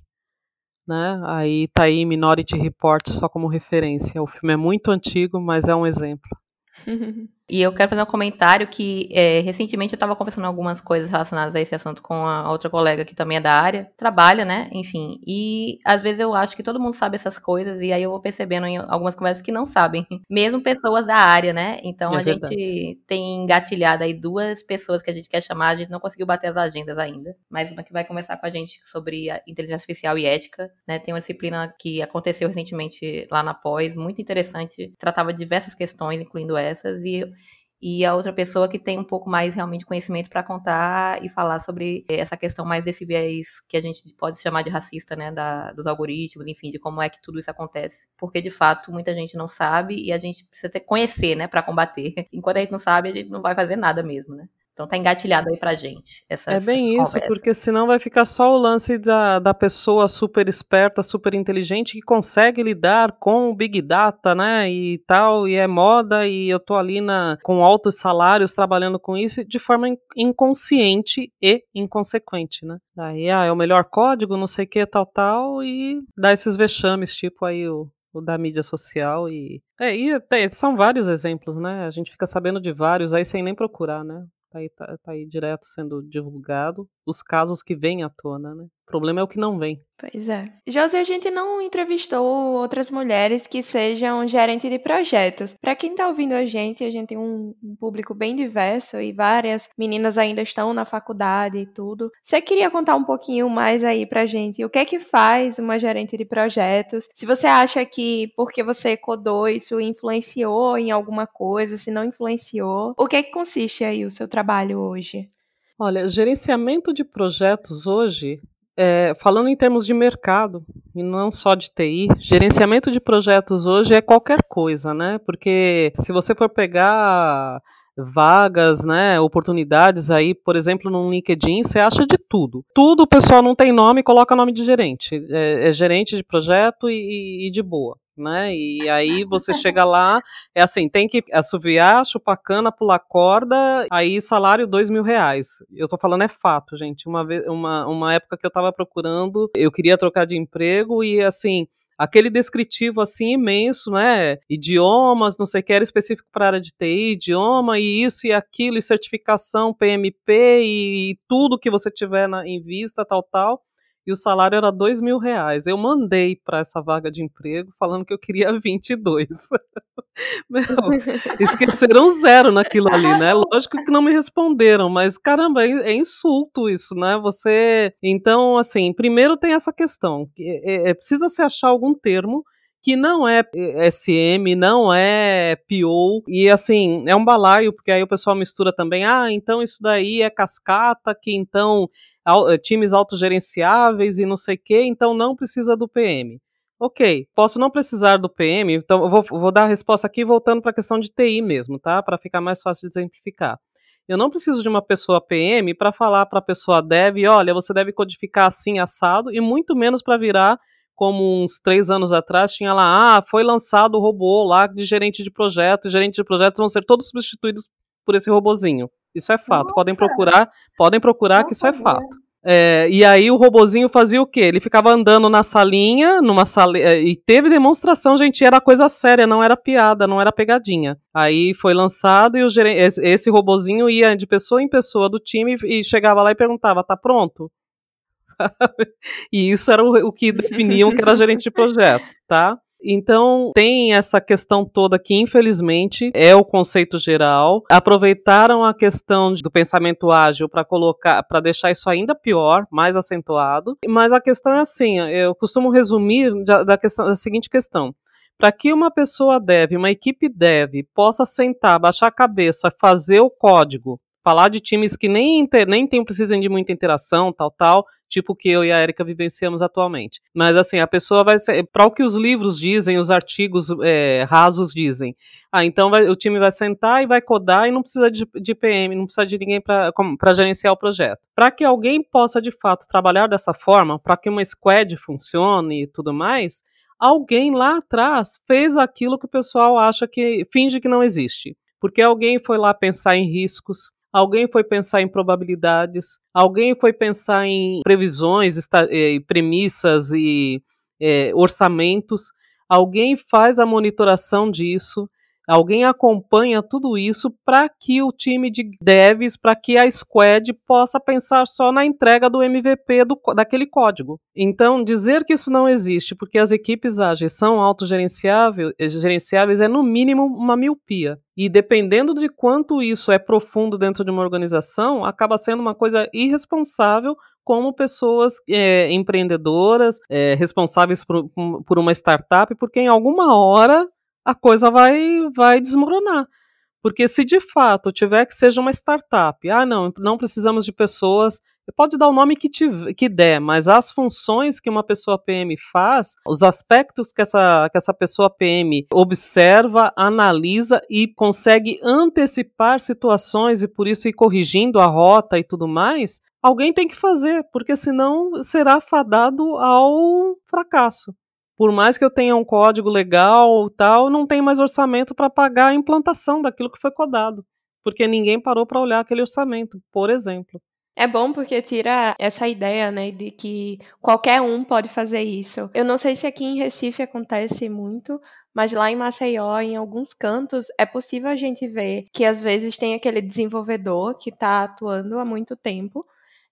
Né? Aí tá aí Minority Report só como referência. O filme é muito antigo, mas é um exemplo. *laughs*
E eu quero fazer um comentário que é, recentemente eu estava conversando algumas coisas relacionadas a esse assunto com a outra colega que também é da área, trabalha, né? Enfim. E às vezes eu acho que todo mundo sabe essas coisas, e aí eu vou percebendo em algumas conversas que não sabem. *laughs* Mesmo pessoas da área, né? Então é a verdade. gente tem engatilhado aí duas pessoas que a gente quer chamar, a gente não conseguiu bater as agendas ainda. Mas uma que vai conversar com a gente sobre a inteligência artificial e ética, né? Tem uma disciplina que aconteceu recentemente lá na pós, muito interessante, tratava diversas questões, incluindo essas, e e a outra pessoa que tem um pouco mais realmente conhecimento para contar e falar sobre essa questão mais desse viés que a gente pode chamar de racista, né, da, dos algoritmos, enfim, de como é que tudo isso acontece, porque de fato muita gente não sabe e a gente precisa ter conhecer, né, para combater. *laughs* Enquanto a gente não sabe, a gente não vai fazer nada mesmo, né? Então tá engatilhado aí pra gente.
É bem isso, porque senão vai ficar só o lance da, da pessoa super esperta, super inteligente, que consegue lidar com o Big Data, né? E tal, e é moda, e eu tô ali na, com altos salários trabalhando com isso de forma inconsciente e inconsequente, né? Daí, ah, é o melhor código, não sei o que, tal, tal, e dá esses vexames, tipo aí o, o da mídia social e. É, e são vários exemplos, né? A gente fica sabendo de vários aí sem nem procurar, né? Tá aí, tá, tá aí direto sendo divulgado. Os casos que vêm à tona, né? O problema é o que não vem.
Pois é. Josi, a gente não entrevistou outras mulheres que sejam gerentes de projetos. Para quem está ouvindo a gente, a gente tem um público bem diverso e várias meninas ainda estão na faculdade e tudo. Você queria contar um pouquinho mais aí pra gente? O que é que faz uma gerente de projetos? Se você acha que porque você codou isso influenciou em alguma coisa, se não influenciou, o que é que consiste aí o seu trabalho hoje?
Olha, gerenciamento de projetos hoje é, falando em termos de mercado, e não só de TI, gerenciamento de projetos hoje é qualquer coisa, né? Porque se você for pegar vagas, né, oportunidades aí, por exemplo, no LinkedIn, você acha de tudo. Tudo o pessoal não tem nome, coloca nome de gerente. É, é gerente de projeto e, e de boa né? E aí você chega lá, é assim, tem que assoviar, chupar cana, pular corda, aí salário dois mil reais. Eu tô falando é fato, gente. Uma, vez, uma, uma época que eu tava procurando, eu queria trocar de emprego e assim, aquele descritivo assim imenso, né? Idiomas, não sei o que, era específico para a área de TI, idioma e isso e aquilo, e certificação PMP e, e tudo que você tiver na, em vista, tal, tal e o salário era dois mil reais. Eu mandei para essa vaga de emprego falando que eu queria *laughs* 22. Meu, esqueceram zero naquilo ali, né? Lógico que não me responderam, mas caramba, é, é insulto isso, né? Você. Então, assim, primeiro tem essa questão. É, é, precisa se achar algum termo que não é SM, não é PO, e assim, é um balaio, porque aí o pessoal mistura também, ah, então isso daí é cascata, que então eh, times autogerenciáveis e não sei o quê, então não precisa do PM. Ok, posso não precisar do PM, então eu vou, vou dar a resposta aqui voltando para a questão de TI mesmo, tá? Para ficar mais fácil de exemplificar. Eu não preciso de uma pessoa PM para falar para a pessoa dev, olha, você deve codificar assim, assado, e muito menos para virar como uns três anos atrás tinha lá, ah, foi lançado o robô lá de gerente de projetos, gerente de projetos vão ser todos substituídos por esse robozinho. Isso é fato. Nossa. Podem procurar, podem procurar Nossa, que isso é fato. É, e aí o robozinho fazia o quê? Ele ficava andando na salinha, numa sala é, e teve demonstração, gente, era coisa séria, não era piada, não era pegadinha. Aí foi lançado e o esse robozinho ia de pessoa em pessoa do time e chegava lá e perguntava: "Tá pronto?" E isso era o, o que definiam que era gerente de projeto, tá? Então, tem essa questão toda que, infelizmente, é o conceito geral. Aproveitaram a questão do pensamento ágil para colocar, para deixar isso ainda pior, mais acentuado. Mas a questão é assim, eu costumo resumir da, da, questão, da seguinte questão. Para que uma pessoa deve, uma equipe deve, possa sentar, baixar a cabeça, fazer o código, falar de times que nem, inter, nem tem, precisam de muita interação, tal, tal, tipo que eu e a Erika vivenciamos atualmente. Mas assim, a pessoa vai ser. Para o que os livros dizem, os artigos é, rasos dizem. Ah, então vai, o time vai sentar e vai codar e não precisa de, de PM, não precisa de ninguém para gerenciar o projeto. Para que alguém possa de fato trabalhar dessa forma, para que uma squad funcione e tudo mais, alguém lá atrás fez aquilo que o pessoal acha que finge que não existe. Porque alguém foi lá pensar em riscos, alguém foi pensar em probabilidades, alguém foi pensar em previsões, eh, premissas e é, orçamentos, alguém faz a monitoração disso, Alguém acompanha tudo isso para que o time de devs, para que a squad possa pensar só na entrega do MVP do, daquele código. Então, dizer que isso não existe porque as equipes ágeis são autogerenciáveis é, no mínimo, uma miopia. E dependendo de quanto isso é profundo dentro de uma organização, acaba sendo uma coisa irresponsável como pessoas é, empreendedoras, é, responsáveis por, por uma startup, porque em alguma hora a coisa vai, vai desmoronar. Porque se de fato tiver que seja uma startup, ah, não, não precisamos de pessoas, pode dar o nome que, tiver, que der, mas as funções que uma pessoa PM faz, os aspectos que essa, que essa pessoa PM observa, analisa e consegue antecipar situações e por isso ir corrigindo a rota e tudo mais, alguém tem que fazer, porque senão será fadado ao fracasso por mais que eu tenha um código legal tal, não tem mais orçamento para pagar a implantação daquilo que foi codado, porque ninguém parou para olhar aquele orçamento, por exemplo.
É bom porque tira essa ideia, né, de que qualquer um pode fazer isso. Eu não sei se aqui em Recife acontece muito, mas lá em Maceió, em alguns cantos, é possível a gente ver que às vezes tem aquele desenvolvedor que está atuando há muito tempo,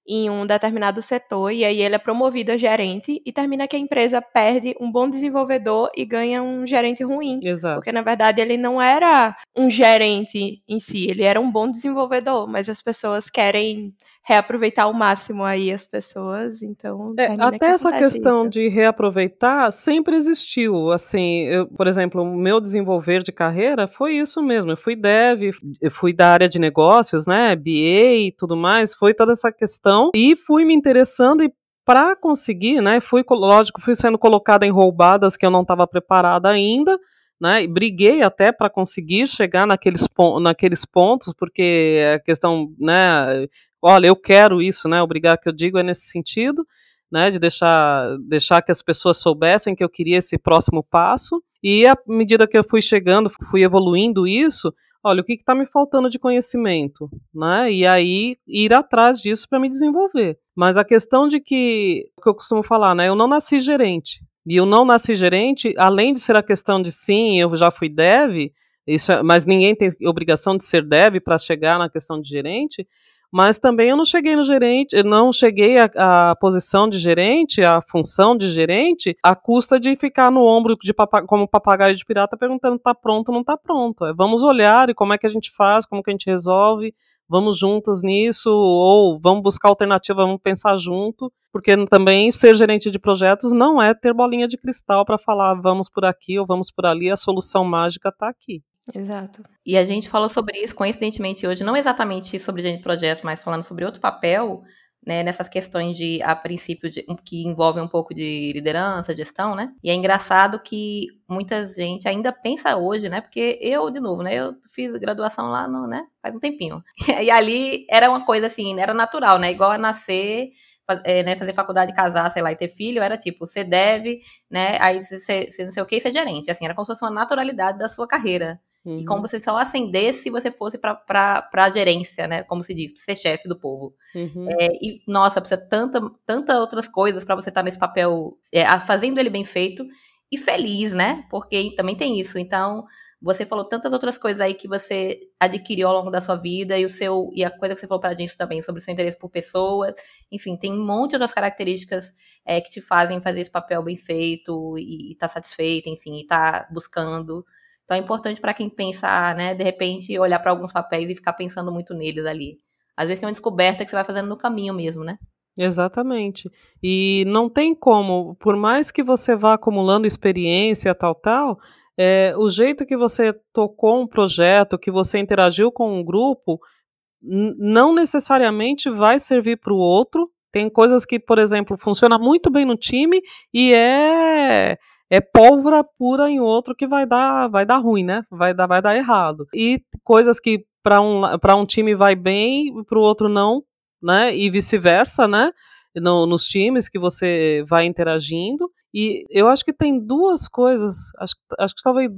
em um determinado setor e aí ele é promovido a gerente e termina que a empresa perde um bom desenvolvedor e ganha um gerente ruim.
Exato.
Porque na verdade ele não era um gerente em si, ele era um bom desenvolvedor, mas as pessoas querem reaproveitar ao máximo aí as pessoas, então
é, até
que
essa questão
isso.
de reaproveitar sempre existiu, assim, eu, por exemplo, o meu desenvolver de carreira foi isso mesmo, eu fui dev, eu fui da área de negócios, né, BA e tudo mais, foi toda essa questão e fui me interessando e para conseguir, né, fui, lógico, fui sendo colocada em roubadas que eu não estava preparada ainda, né, e briguei até para conseguir chegar naqueles, naqueles pontos, porque a questão, né, olha, eu quero isso, né? Obrigado que eu digo é nesse sentido, né? De deixar, deixar que as pessoas soubessem que eu queria esse próximo passo. E à medida que eu fui chegando, fui evoluindo isso, olha, o que está me faltando de conhecimento, né? E aí ir atrás disso para me desenvolver. Mas a questão de que, que eu costumo falar, né? Eu não nasci gerente. E eu não nasci gerente, além de ser a questão de sim, eu já fui dev, isso, é, mas ninguém tem obrigação de ser dev para chegar na questão de gerente. Mas também eu não cheguei no gerente, não cheguei à, posição de gerente, à função de gerente, à custa de ficar no ombro de como papagaio de pirata perguntando tá pronto ou não tá pronto. É, vamos olhar e como é que a gente faz, como que a gente resolve, vamos juntos nisso, ou vamos buscar alternativa, vamos pensar junto, porque também ser gerente de projetos não é ter bolinha de cristal para falar vamos por aqui ou vamos por ali, a solução mágica está aqui.
Exato.
E a gente falou sobre isso, coincidentemente, hoje, não exatamente sobre de projeto, mas falando sobre outro papel, né, nessas questões de, a princípio, de, que envolvem um pouco de liderança, gestão, né? E é engraçado que muita gente ainda pensa hoje, né? Porque eu, de novo, né? Eu fiz graduação lá no, né? Faz um tempinho. *laughs* E ali era uma coisa assim, era natural, né? Igual a nascer é, né, fazer faculdade, casar, sei lá, e ter filho, era tipo, você deve, né, aí você, você não sei o que, ser gerente, assim, era como se fosse uma naturalidade da sua carreira, Uhum. E como você só ascendesse se você fosse para a gerência, né? Como se diz, ser chefe do povo. Uhum. É, e, nossa, precisa tanta, tanta outras coisas para você estar tá nesse papel, é, fazendo ele bem feito e feliz, né? Porque também tem isso. Então, você falou tantas outras coisas aí que você adquiriu ao longo da sua vida e o seu e a coisa que você falou para a gente também sobre o seu interesse por pessoas. Enfim, tem um monte de outras características é, que te fazem fazer esse papel bem feito e estar tá satisfeito, enfim, e estar tá buscando então é importante para quem pensa, né, de repente olhar para alguns papéis e ficar pensando muito neles ali. Às vezes é uma descoberta que você vai fazendo no caminho mesmo, né?
Exatamente. E não tem como, por mais que você vá acumulando experiência, tal, tal, é, o jeito que você tocou um projeto, que você interagiu com um grupo, não necessariamente vai servir para o outro. Tem coisas que, por exemplo, funciona muito bem no time e é é pólvora pura em outro que vai dar, vai dar ruim, né? Vai dar, vai dar errado. E coisas que para um, um time vai bem, para o outro não, né? E vice-versa, né? No, nos times que você vai interagindo. E eu acho que tem duas coisas, acho, acho que talvez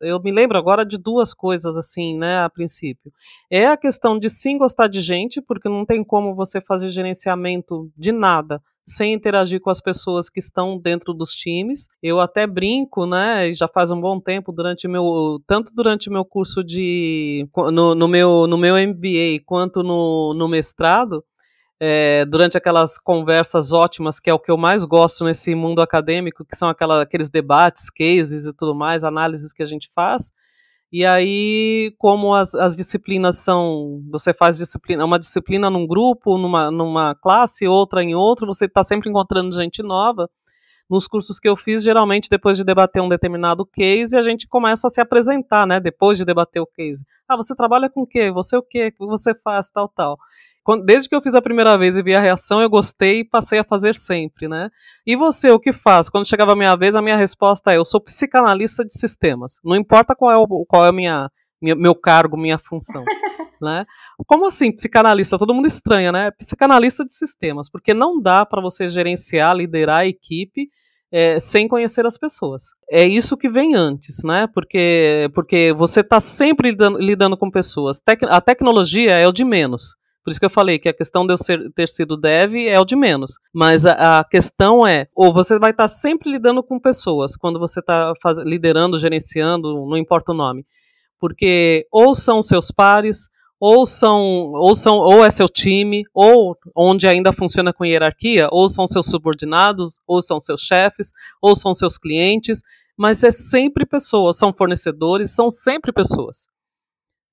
eu me lembro agora de duas coisas assim, né, a princípio. É a questão de sim gostar de gente, porque não tem como você fazer gerenciamento de nada sem interagir com as pessoas que estão dentro dos times. Eu até brinco, né? Já faz um bom tempo durante meu tanto durante meu curso de no, no meu no meu MBA quanto no, no mestrado. É, durante aquelas conversas ótimas, que é o que eu mais gosto nesse mundo acadêmico, que são aquela, aqueles debates, cases e tudo mais, análises que a gente faz. E aí, como as, as disciplinas são, você faz disciplina, uma disciplina num grupo, numa, numa classe, outra em outro, você está sempre encontrando gente nova. Nos cursos que eu fiz, geralmente depois de debater um determinado case, a gente começa a se apresentar, né? Depois de debater o case. Ah, você trabalha com o quê? Você o quê? O que você faz? Tal, tal desde que eu fiz a primeira vez e vi a reação, eu gostei e passei a fazer sempre, né? E você, o que faz? Quando chegava a minha vez, a minha resposta é: eu sou psicanalista de sistemas. Não importa qual é o, qual é a minha, minha, meu cargo, minha função. *laughs* né? Como assim, psicanalista? Todo mundo estranha, né? Psicanalista de sistemas, porque não dá para você gerenciar, liderar a equipe é, sem conhecer as pessoas. É isso que vem antes, né? Porque, porque você está sempre lidando, lidando, com pessoas. Tec a tecnologia é o de menos. Por isso que eu falei que a questão de eu ser, ter sido dev é o de menos. Mas a, a questão é, ou você vai estar sempre lidando com pessoas quando você está liderando, gerenciando, não importa o nome. Porque ou são seus pares, ou são, ou são, ou é seu time, ou onde ainda funciona com hierarquia, ou são seus subordinados, ou são seus chefes, ou são seus clientes, mas é sempre pessoas, são fornecedores, são sempre pessoas.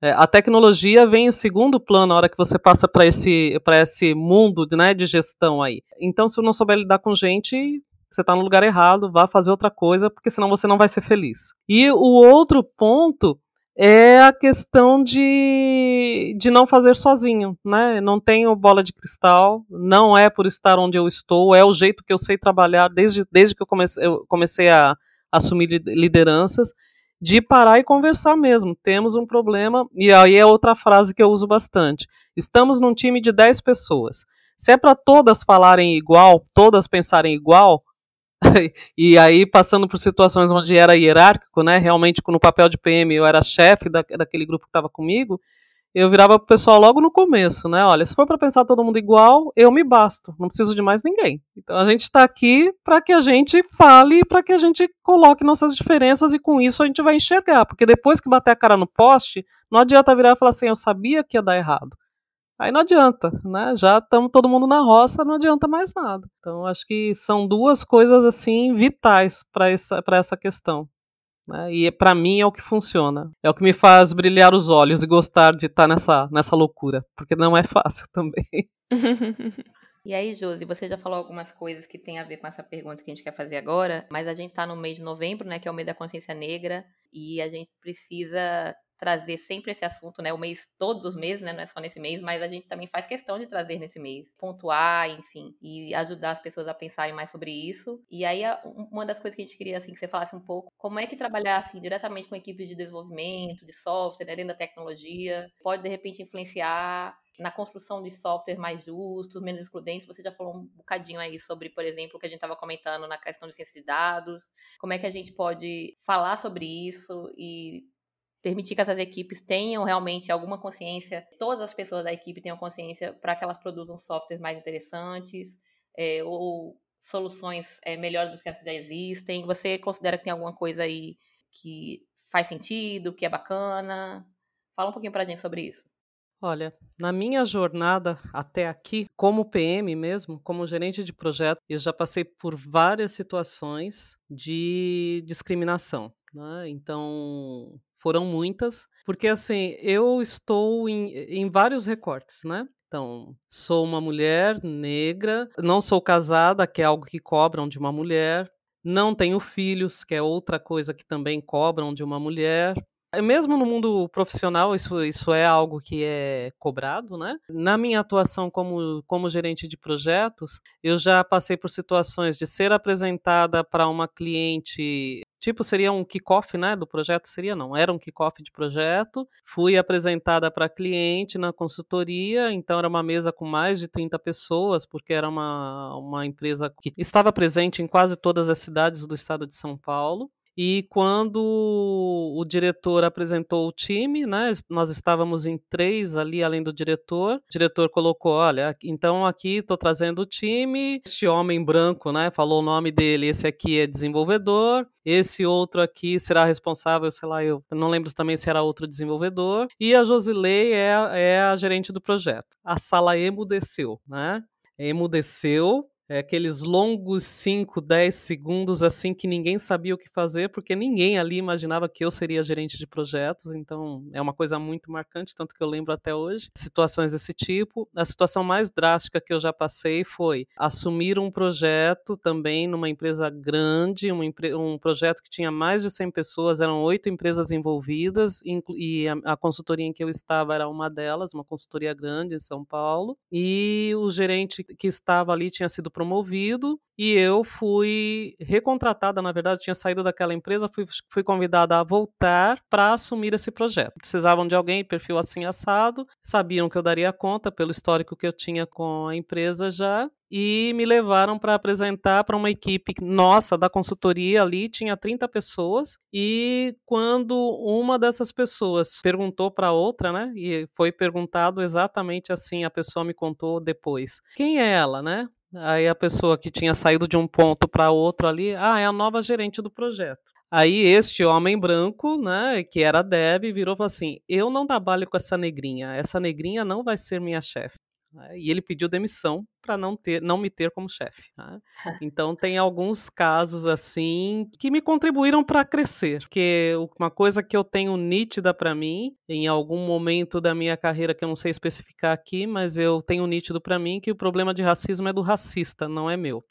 É, a tecnologia vem em segundo plano na hora que você passa para esse, esse mundo né, de gestão aí. Então, se você não souber lidar com gente, você está no lugar errado, vá fazer outra coisa, porque senão você não vai ser feliz. E o outro ponto é a questão de, de não fazer sozinho, né? Não tenho bola de cristal, não é por estar onde eu estou, é o jeito que eu sei trabalhar desde, desde que eu comecei, eu comecei a assumir lideranças de parar e conversar mesmo. Temos um problema, e aí é outra frase que eu uso bastante. Estamos num time de 10 pessoas. Se é para todas falarem igual, todas pensarem igual, *laughs* e aí passando por situações onde era hierárquico, né, realmente no papel de PM eu era chefe da, daquele grupo que estava comigo, eu virava pro pessoal logo no começo, né? Olha, se for para pensar todo mundo igual, eu me basto, não preciso de mais ninguém. Então a gente está aqui para que a gente fale, para que a gente coloque nossas diferenças e com isso a gente vai enxergar, porque depois que bater a cara no poste, não adianta virar e falar assim, eu sabia que ia dar errado. Aí não adianta, né? Já estamos todo mundo na roça, não adianta mais nada. Então acho que são duas coisas assim vitais para essa, essa questão. Né? E para mim é o que funciona. É o que me faz brilhar os olhos e gostar de estar tá nessa, nessa loucura. Porque não é fácil *laughs* também.
E aí, Josi, você já falou algumas coisas que tem a ver com essa pergunta que a gente quer fazer agora, mas a gente está no mês de novembro, né, que é o mês da consciência negra, e a gente precisa trazer sempre esse assunto, né? O mês, todos os meses, né? Não é só nesse mês, mas a gente também faz questão de trazer nesse mês, pontuar, enfim, e ajudar as pessoas a pensarem mais sobre isso. E aí, uma das coisas que a gente queria, assim, que você falasse um pouco, como é que trabalhar, assim, diretamente com equipes de desenvolvimento, de software, né, dentro da tecnologia, pode, de repente, influenciar na construção de software mais justos, menos excludentes. Você já falou um bocadinho aí sobre, por exemplo, o que a gente estava comentando na questão de ciência de dados. Como é que a gente pode falar sobre isso e permitir que essas equipes tenham realmente alguma consciência, todas as pessoas da equipe tenham consciência para que elas produzam softwares mais interessantes é, ou soluções é, melhores do que as que já existem. Você considera que tem alguma coisa aí que faz sentido, que é bacana? Fala um pouquinho para a gente sobre isso.
Olha, na minha jornada até aqui, como PM mesmo, como gerente de projeto, eu já passei por várias situações de discriminação. Né? Então, foram muitas, porque assim, eu estou em, em vários recortes, né? Então, sou uma mulher negra, não sou casada, que é algo que cobram de uma mulher, não tenho filhos, que é outra coisa que também cobram de uma mulher. Mesmo no mundo profissional, isso, isso é algo que é cobrado, né? Na minha atuação como, como gerente de projetos, eu já passei por situações de ser apresentada para uma cliente Tipo, seria um kickoff, né, do projeto? Seria não, era um kickoff de projeto. Fui apresentada para cliente na consultoria, então era uma mesa com mais de 30 pessoas, porque era uma, uma empresa que estava presente em quase todas as cidades do estado de São Paulo. E quando o diretor apresentou o time, né, nós estávamos em três ali, além do diretor. O diretor colocou: olha, então aqui estou trazendo o time. Este homem branco, né, falou o nome dele. Esse aqui é desenvolvedor. Esse outro aqui será responsável, sei lá, eu não lembro também se era outro desenvolvedor. E a Josilei é, é a gerente do projeto. A sala emudeceu, né? Emudeceu é aqueles longos 5, 10 segundos assim que ninguém sabia o que fazer, porque ninguém ali imaginava que eu seria gerente de projetos, então é uma coisa muito marcante, tanto que eu lembro até hoje. Situações desse tipo. A situação mais drástica que eu já passei foi assumir um projeto também numa empresa grande, um, um projeto que tinha mais de 100 pessoas, eram oito empresas envolvidas, e a, a consultoria em que eu estava era uma delas, uma consultoria grande em São Paulo, e o gerente que estava ali tinha sido promovido e eu fui recontratada, na verdade, tinha saído daquela empresa, fui, fui convidada a voltar para assumir esse projeto. Precisavam de alguém, perfil assim assado, sabiam que eu daria conta pelo histórico que eu tinha com a empresa já, e me levaram para apresentar para uma equipe nossa da consultoria ali, tinha 30 pessoas, e quando uma dessas pessoas perguntou para outra, né, e foi perguntado exatamente assim, a pessoa me contou depois, quem é ela, né? Aí a pessoa que tinha saído de um ponto para outro ali, ah, é a nova gerente do projeto. Aí este homem branco, né, que era Deb, virou e falou assim: "Eu não trabalho com essa negrinha. Essa negrinha não vai ser minha chefe". Né, e ele pediu demissão para não ter, não me ter como chefe. Né? *laughs* Então tem alguns casos assim que me contribuíram para crescer, porque uma coisa que eu tenho nítida para mim em algum momento da minha carreira que eu não sei especificar aqui, mas eu tenho nítido para mim que o problema de racismo é do racista, não é meu.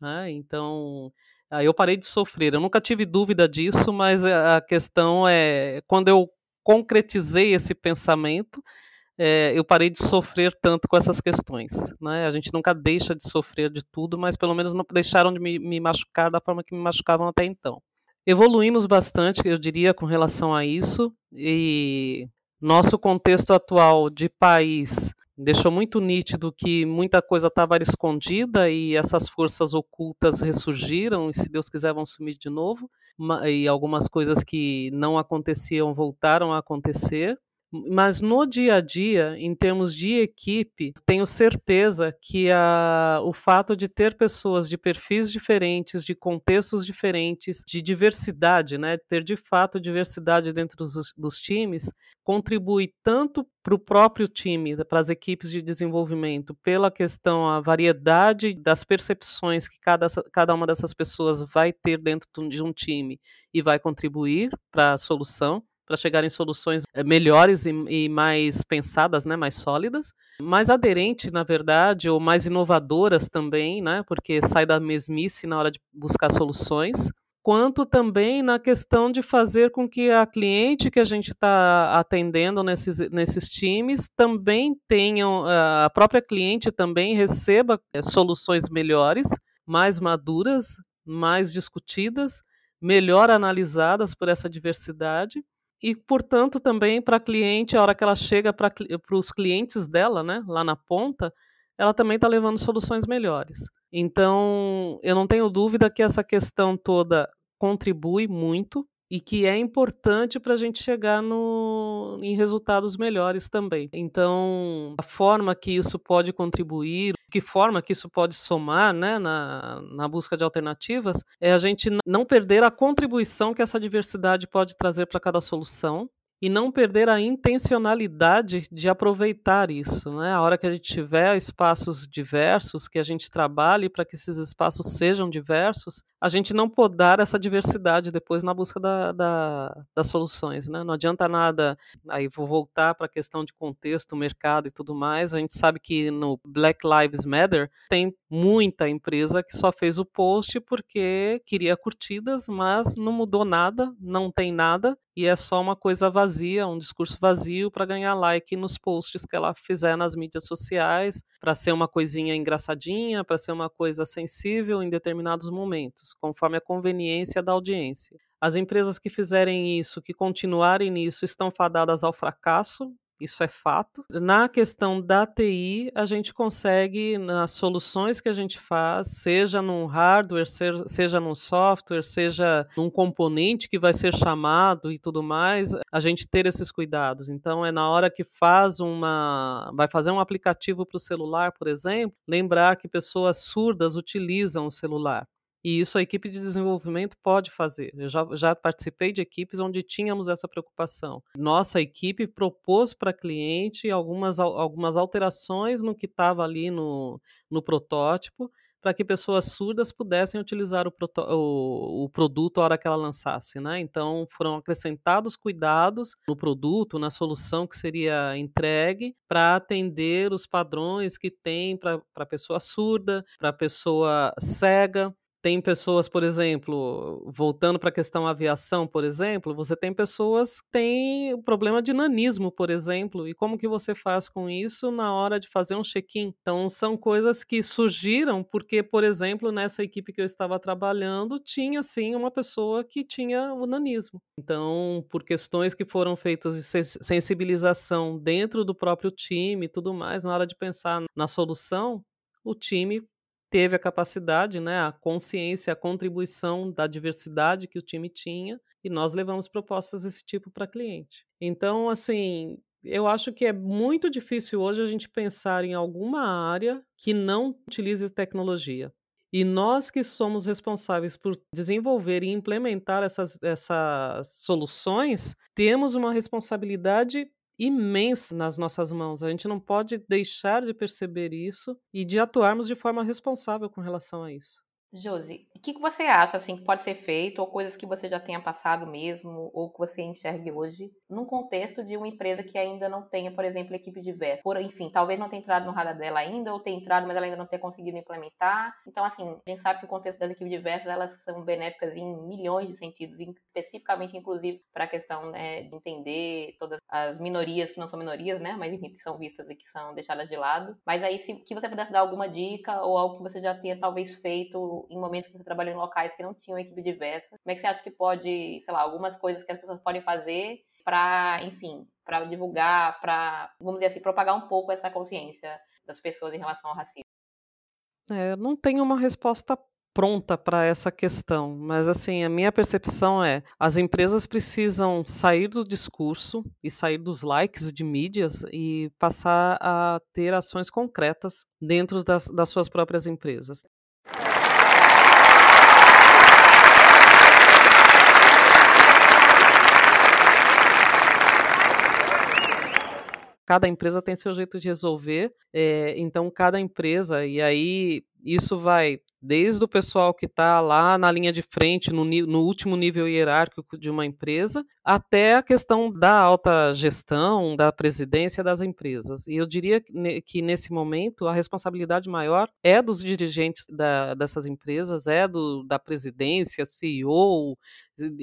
Ah, então Aí eu parei de sofrer. Eu nunca tive dúvida disso, mas a questão é quando eu concretizei esse pensamento, é, eu parei de sofrer tanto com essas questões. Né? A gente nunca deixa de sofrer de tudo, mas pelo menos não deixaram de me, me machucar da forma que me machucavam até então. Evoluímos bastante, eu diria, com relação a isso, e nosso contexto atual de país deixou muito nítido que muita coisa estava escondida e essas forças ocultas ressurgiram e se Deus quiser vão sumir de novo e algumas coisas que não aconteciam voltaram a acontecer mas no dia a dia, em termos de equipe, tenho certeza que a, o fato de ter pessoas de perfis diferentes, de contextos diferentes, de diversidade, né, ter de fato diversidade dentro dos, dos times, contribui tanto para o próprio time, para as equipes de desenvolvimento, pela questão, a variedade das percepções que cada, cada uma dessas pessoas vai ter dentro de um time e vai contribuir para a solução para chegar em soluções eh, melhores e, e, mais pensadas, né, mais sólidas, mais aderente, na verdade, ou mais inovadoras também, né, porque sai da mesmice na hora de buscar soluções, quanto também na questão de fazer com que a cliente que a gente está atendendo nesses, nesses times também tenham, a própria cliente também receba eh, soluções melhores, mais maduras, mais discutidas, melhor analisadas por essa diversidade e, portanto, também para a cliente, a hora que ela chega para os clientes dela, né, lá na ponta, ela também está levando soluções melhores. Então, eu não tenho dúvida que essa questão toda contribui muito e que é importante para a gente chegar no, em resultados melhores também. Então, a forma que isso pode contribuir, que forma que isso pode somar né, na, na busca de alternativas, é a gente não perder a contribuição que essa diversidade pode trazer para cada solução e não perder a intencionalidade de aproveitar isso, né? A hora que a gente tiver espaços diversos, que a gente trabalhe para que esses espaços sejam diversos, a gente não podar essa diversidade depois na busca da, da, das soluções, né? Não adianta nada, aí vou voltar para a questão de contexto, mercado e tudo mais, a gente sabe que no Black Lives Matter tem muita empresa que só fez o post porque queria curtidas, mas não mudou nada, não tem nada, e é só uma coisa vazia, um discurso vazio para ganhar like nos posts que ela fizer nas mídias sociais, para ser uma coisinha engraçadinha, para ser uma coisa sensível em determinados momentos conforme a conveniência da audiência. As empresas que fizerem isso, que continuarem nisso, estão fadadas ao fracasso, isso é fato. Na questão da TI, a gente consegue, nas soluções que a gente faz, seja num hardware, seja, num software, seja num componente que vai ser chamado e tudo mais, a gente ter esses cuidados. Então, é na hora que faz uma. vai fazer um aplicativo para o celular, por exemplo, lembrar que pessoas surdas utilizam o celular. E isso a equipe de desenvolvimento pode fazer. Eu já, já participei de equipes onde tínhamos essa preocupação. Nossa equipe propôs para cliente algumas, algumas alterações no que estava ali no, no protótipo, para que pessoas surdas pudessem utilizar o, o, o, produto a hora que ela lançasse. Né? Então, foram acrescentados cuidados no produto, na solução que seria entregue, para atender os padrões que tem para pessoa surda, para pessoa cega. Tem pessoas, por exemplo, voltando para a questão aviação, por exemplo, você tem pessoas que têm problema de nanismo, por exemplo, e como que você faz com isso na hora de fazer um check-in? Então, são coisas que surgiram porque, por exemplo, nessa equipe que eu estava trabalhando, tinha sim uma pessoa que tinha o nanismo. Então, por questões que foram feitas de sensibilização dentro do próprio time e tudo mais, na hora de pensar na solução, o time teve a capacidade, né, a consciência, a contribuição da diversidade que o time tinha e nós levamos propostas desse tipo para cliente. Então, assim, eu acho que é muito difícil hoje a gente pensar em alguma área que não utilize tecnologia. E nós que somos responsáveis por desenvolver e implementar essas, essas soluções, temos uma responsabilidade imensa nas nossas mãos. A gente não pode deixar de perceber isso e de atuarmos de forma responsável com relação a isso.
Josi, o que, que você acha assim que pode ser feito, ou coisas que você já tenha passado mesmo, ou que você enxergue hoje, num contexto de uma empresa que ainda não tenha, por exemplo, equipe diversa? Por, enfim, talvez não tenha entrado no radar dela ainda, ou tenha entrado, mas ela ainda não tenha conseguido implementar. Então, assim, a gente sabe que o contexto das equipes diversas, elas são benéficas em milhões de sentidos, especificamente, inclusive, para a questão né, de entender todas as minorias que não são minorias, né, mas enfim, que são vistas e que são deixadas de lado. Mas aí, se que você pudesse dar alguma dica, ou algo que você já tenha talvez feito em momentos que você trabalhou em locais que não tinham equipe diversa? Como é que você acha que pode, sei lá, algumas coisas que as pessoas podem fazer para, enfim, para divulgar, para, vamos dizer assim, propagar um pouco essa consciência das pessoas em relação ao racismo?
É, não tenho uma resposta pronta para essa questão, mas assim, a minha percepção é, as empresas precisam sair do discurso e sair dos likes de mídias e passar a ter ações concretas dentro das, das suas próprias empresas. Cada empresa tem seu jeito de resolver, é, então cada empresa, e aí isso vai desde o pessoal que está lá na linha de frente, no, no, último nível hierárquico de uma empresa, até a questão da alta gestão, da presidência das empresas. E eu diria que nesse momento a responsabilidade maior é dos dirigentes da, dessas empresas, é do, da presidência, CEO,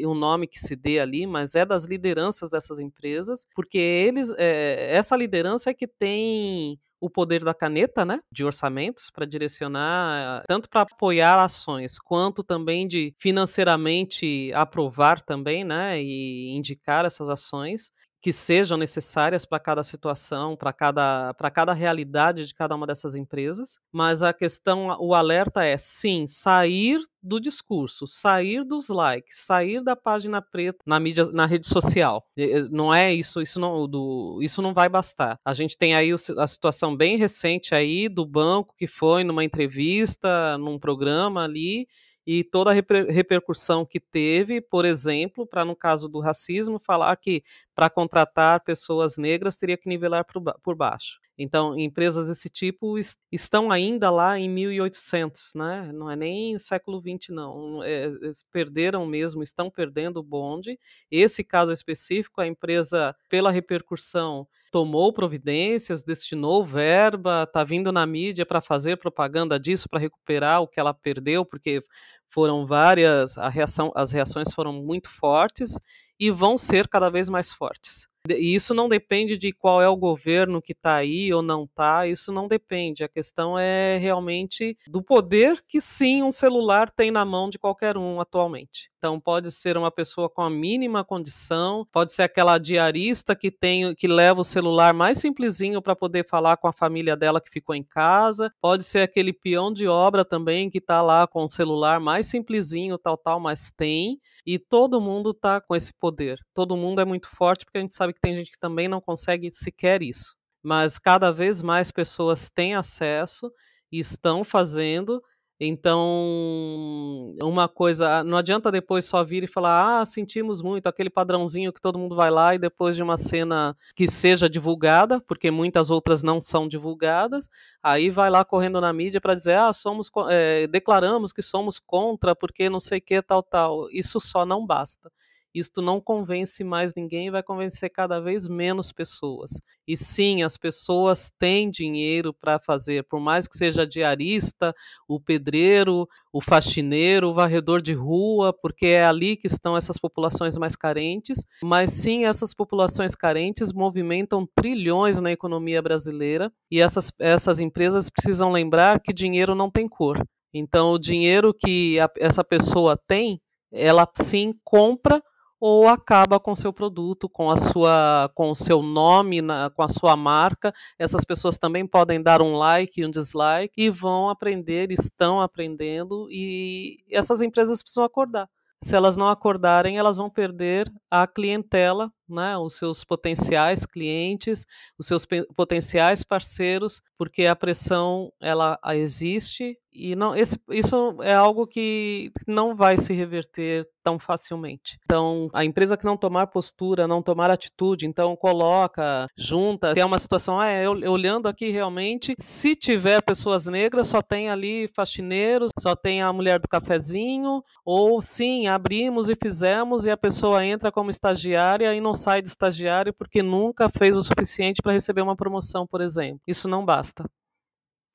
o nome que se dê ali, mas é das lideranças dessas empresas, porque eles, é, essa liderança é que tem o poder da caneta, né, de orçamentos para direcionar tanto para apoiar ações quanto também de financeiramente aprovar também, né, e indicar essas ações que sejam necessárias para cada situação, para cada, para cada realidade de cada uma dessas empresas. Mas a questão, o alerta é sim, sair do discurso, sair dos likes, sair da página preta na mídia, na rede social. Não é isso, isso não, do, isso não vai bastar. A gente tem aí a situação bem recente aí do banco que foi numa entrevista, num programa ali e toda a reper repercussão que teve, por exemplo, para no caso do racismo, falar que para contratar pessoas negras teria que nivelar por, ba por baixo. Então, empresas desse tipo est estão ainda lá em 1800, né? Não é nem século 20, não. É, perderam mesmo, estão perdendo o bonde. Esse caso específico, a empresa, pela repercussão, tomou providências, destinou verba, está vindo na mídia para fazer propaganda disso, para recuperar o que ela perdeu, porque foram várias, reação, as reações foram muito fortes e vão ser cada vez mais fortes. E isso não depende de qual é o governo que está aí ou não está, isso não depende. A questão é realmente do poder que sim um celular tem na mão de qualquer um atualmente. Então pode ser uma pessoa com a mínima condição, pode ser aquela diarista que tem que leva o celular mais simplesinho para poder falar com a família dela que ficou em casa, pode ser aquele peão de obra também que está lá com o celular mais simplesinho, tal tal, mas tem, e todo mundo está com esse poder. Todo mundo é muito forte porque a gente sabe que tem gente que também não consegue sequer isso. Mas cada vez mais pessoas têm acesso e estão fazendo então, uma coisa, não adianta depois só vir e falar, ah, sentimos muito, aquele padrãozinho que todo mundo vai lá e depois de uma cena que seja divulgada, porque muitas outras não são divulgadas, aí vai lá correndo na mídia para dizer, ah, somos, é, declaramos que somos contra, porque não sei que, tal, tal. Isso só não basta. Isto não convence mais ninguém e vai convencer cada vez menos pessoas. E sim, as pessoas têm dinheiro para fazer, por mais que seja diarista, o pedreiro, o faxineiro, o varredor de rua, porque é ali que estão essas populações mais carentes. Mas sim, essas populações carentes movimentam trilhões na economia brasileira e essas, essas empresas precisam lembrar que dinheiro não tem cor. Então, o dinheiro que a, essa pessoa tem, ela sim compra ou acaba com seu produto, com a sua, com o seu nome, na, com a sua marca. Essas pessoas também podem dar um like e um dislike e vão aprender, estão aprendendo e essas empresas precisam acordar. Se elas não acordarem, elas vão perder a clientela, né, os seus potenciais clientes, os seus potenciais parceiros, porque a pressão ela existe e não, esse, isso é algo que não vai se reverter tão facilmente. Então, a empresa que não tomar postura, não tomar atitude, então coloca, junta, tem uma situação, ah, é, eu, olhando aqui realmente, se tiver pessoas negras, só tem ali faxineiros, só tem a mulher do cafezinho, ou sim, abrimos e fizemos e a pessoa entra como estagiária e não sai de estagiário porque nunca fez o suficiente para receber uma promoção, por exemplo. Isso não basta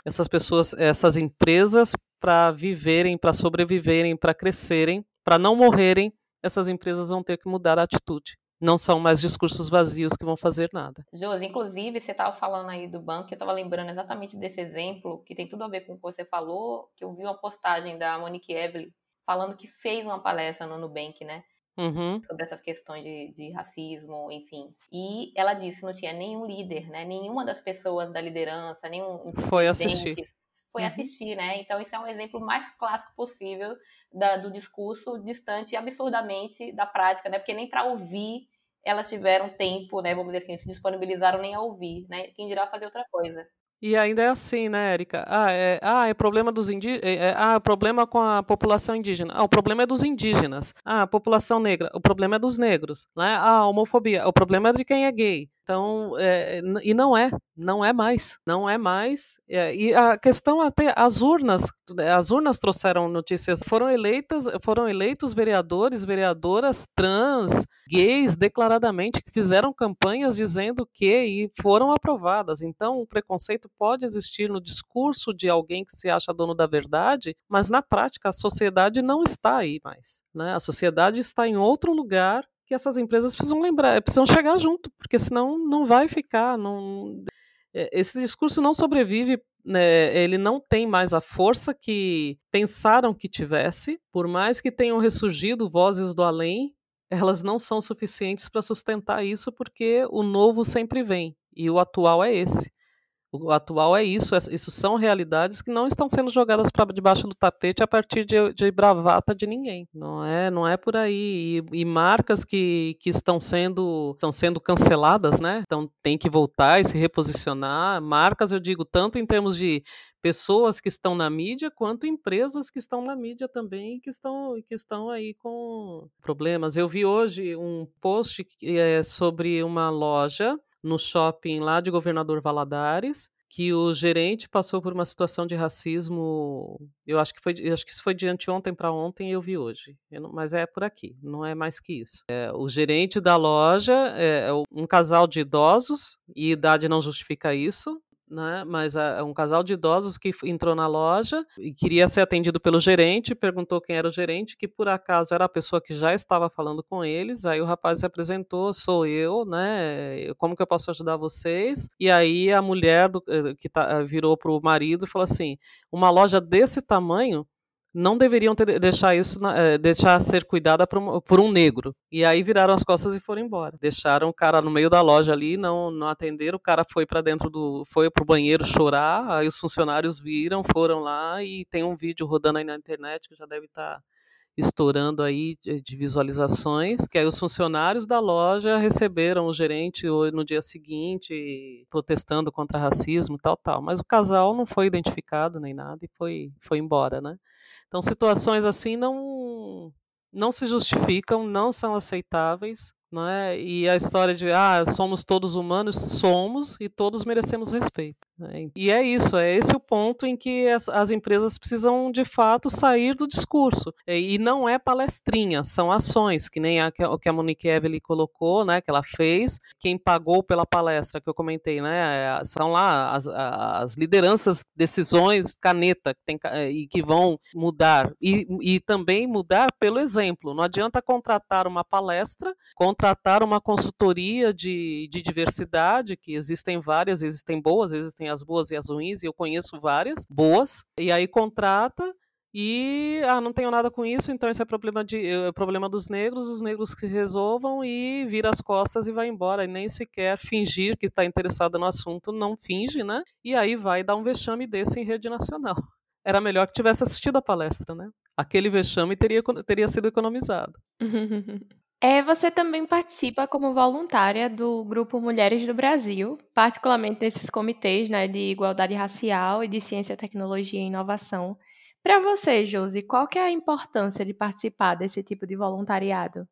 essas pessoas, essas empresas, para viverem, para sobreviverem, para crescerem, para não morrerem, essas empresas vão ter que mudar a atitude. Não são mais discursos vazios que vão fazer nada.
Josi, inclusive, você estava falando aí do banco, eu estava lembrando exatamente desse exemplo, que tem tudo a ver com o que você falou, que eu vi uma postagem da Monique Evelyn falando que fez uma palestra no Nubank, né?
Uhum.
sobre essas questões de, de, racismo, enfim. E ela disse não tinha nenhum líder, né? Nenhuma das pessoas da liderança, nenhum
foi assistir.
Foi uhum. assistir, né? Então isso é um exemplo mais clássico possível da, do discurso distante absurdamente da prática, né? Porque nem para ouvir elas tiveram tempo, né? Vamos dizer assim, se disponibilizaram nem a ouvir, né? Quem dirá fazer outra coisa.
E ainda é assim, né, Érica? Ah, é, ah, é problema dos indígenas. É, é, ah, problema com a população indígena. Ah, o problema é dos indígenas. Ah, a população negra. O problema é dos negros. Né? Ah, a homofobia. O problema é de quem é gay. Então, é, e não é, não é mais, não é mais. É, e a questão até as urnas, as urnas trouxeram notícias. Foram eleitas, foram eleitos vereadores, vereadoras trans, gays, declaradamente que fizeram campanhas dizendo que e foram aprovadas. Então, o preconceito pode existir no discurso de alguém que se acha dono da verdade, mas na prática a sociedade não está aí mais. Né? A sociedade está em outro lugar que essas empresas precisam lembrar, precisam chegar junto, porque senão não vai ficar. Não... É, esse discurso não sobrevive, né, ele não tem mais a força que pensaram que tivesse, por mais que tenham ressurgido vozes do além, elas não são suficientes para sustentar isso, porque o novo sempre vem, e o atual é esse. O atual é isso, isso são realidades que não estão sendo jogadas para debaixo do tapete a partir de, de, bravata de ninguém. Não é, não é por aí. E, e, marcas que, que estão sendo estão sendo canceladas, né? Então tem que voltar e se reposicionar. Marcas, eu digo, tanto em termos de pessoas que estão na mídia quanto empresas que estão na mídia também que estão que estão aí com problemas. Eu vi hoje um post é sobre uma loja no shopping lá de Governador Valadares, que o gerente passou por uma situação de racismo. Eu acho que foi, acho que isso foi de anteontem para ontem. Eu vi hoje, eu não, mas é por aqui, não é mais que isso. É, o gerente da loja é, é um casal de idosos e idade não justifica isso né? Mas é um casal de idosos que entrou na loja e queria ser atendido pelo gerente, perguntou quem era o gerente, que por acaso era a pessoa que já estava falando com eles. Aí o rapaz se apresentou, sou eu, né? Como que eu posso ajudar vocês? E aí a mulher do, eh, que tá, virou para o marido e falou assim: uma loja desse tamanho não deveriam ter, deixar isso é, deixar ser cuidada por um, por um, negro. E aí viraram as costas e foram embora. Deixaram o cara no meio da loja ali, não não atenderam. O cara foi para dentro do foi pro banheiro chorar. Aí os funcionários viram, foram lá e tem um vídeo rodando aí na internet que já deve estar tá estourando aí de visualizações, que aí os funcionários da loja receberam o gerente no dia seguinte, protestando contra racismo, tal, tal. Mas o casal não foi identificado nem nada e foi, foi embora, né? Então situações assim não não se justificam, não são aceitáveis, não é? E a história de ah, somos todos humanos, somos e todos merecemos respeito. Né? E é isso, é esse o ponto em que as, as, empresas precisam de fato sair do discurso. E não é palestrinha, são ações, que nem a, o que a Monique Evelyn colocou, né, que ela fez. Quem pagou pela palestra que eu comentei, né, são lá as, as lideranças, decisões, caneta, que tem, e que vão mudar. E, e também mudar pelo exemplo. Não adianta contratar uma palestra, contratar uma consultoria de, de diversidade, que existem várias, existem boas, existem as boas e as ruins, e eu conheço várias boas, e aí contrata e ah, não tenho nada com isso, então isso é problema de é problema dos negros, os negros que resolvam e vira as costas e vai embora, e nem sequer fingir que está interessado no assunto, não finge, né? E aí vai dar um vexame desse em rede nacional. *laughs* Era melhor que tivesse assistido a palestra, né? Aquele vexame teria, teria sido economizado. *laughs*
É, você também participa como voluntária do Grupo Mulheres do Brasil, particularmente nesses comitês né, de igualdade racial e de ciência, tecnologia e inovação. Para você, Josi, qual que é a importância de participar desse tipo de voluntariado?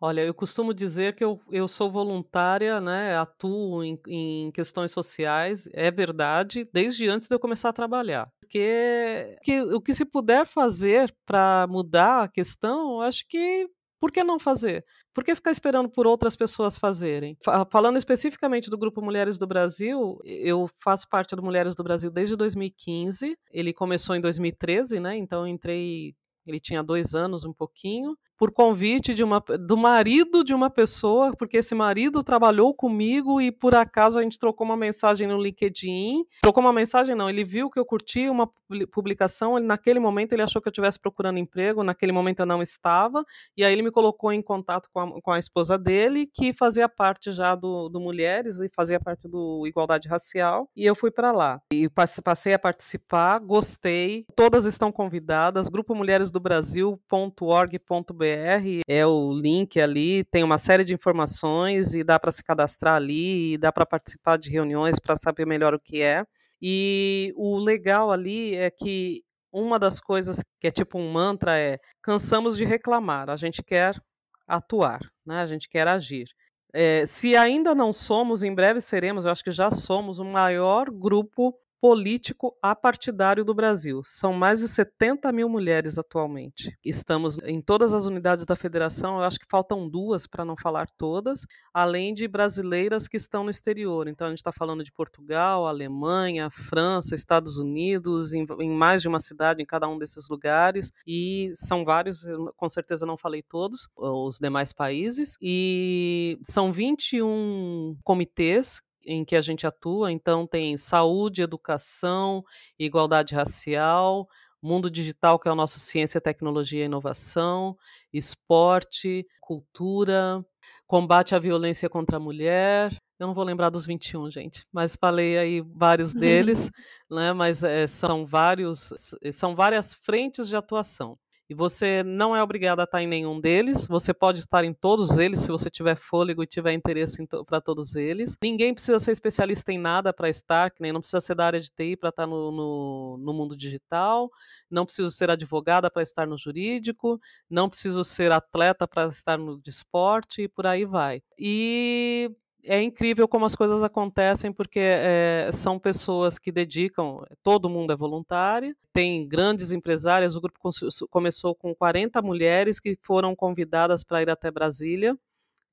Olha, eu costumo dizer que eu, eu sou voluntária, né, atuo em, em questões sociais, é verdade, desde antes de eu começar a trabalhar. Porque que, o que se puder fazer para mudar a questão, acho que por que não fazer? Por que ficar esperando por outras pessoas fazerem? Falando especificamente do Grupo Mulheres do Brasil, eu faço parte do Mulheres do Brasil desde 2015. Ele começou em 2013, né? Então entrei. Ele tinha dois anos, um pouquinho por convite de uma, do marido de uma pessoa, porque esse marido trabalhou comigo e por acaso a gente trocou uma mensagem no LinkedIn. Trocou uma mensagem, não, ele viu que eu curti uma publicação, ele, naquele momento ele achou que eu estivesse procurando emprego, naquele momento eu não estava, e aí ele me colocou em contato com a, com a esposa dele, que fazia parte já do, do Mulheres e fazia parte do Igualdade Racial, e eu fui para lá. E passei a participar, gostei, todas estão convidadas, grupo é o link ali, tem uma série de informações e dá para se cadastrar ali e dá para participar de reuniões para saber melhor o que é. E o legal ali é que uma das coisas que é tipo um mantra é cansamos de reclamar, a gente quer atuar, né? a gente quer agir. É, se ainda não somos, em breve seremos, eu acho que já somos o maior grupo político apartidário do Brasil. São mais de 70 mil mulheres atualmente. Estamos em todas as unidades da federação, eu acho que faltam duas, para não falar todas, além de brasileiras que estão no exterior. Então a gente está falando de Portugal, Alemanha, França, Estados Unidos, em, em, mais de uma cidade em cada um desses lugares, e são vários, com certeza não falei todos, os demais países, e são 21 comitês em que a gente atua, então tem saúde, educação, igualdade racial, mundo digital, que é o nosso ciência, tecnologia e inovação, esporte, cultura, combate à violência contra a mulher. Eu não vou lembrar dos 21, gente, mas falei aí vários *laughs* deles, né? Mas é, são vários, são várias frentes de atuação. E você não é obrigado a estar em nenhum deles, você pode estar em todos eles se você tiver fôlego e tiver interesse to para todos eles. Ninguém precisa ser especialista em nada para estar, nem não precisa ser da área de TI para estar no, no, no mundo digital, não preciso ser advogada para estar no jurídico, não preciso ser atleta para estar no de esporte e por aí vai. E é incrível como as coisas acontecem, porque é, são pessoas que dedicam, todo mundo é voluntário, tem grandes empresárias, o grupo começou com 40 mulheres que foram convidadas para ir até Brasília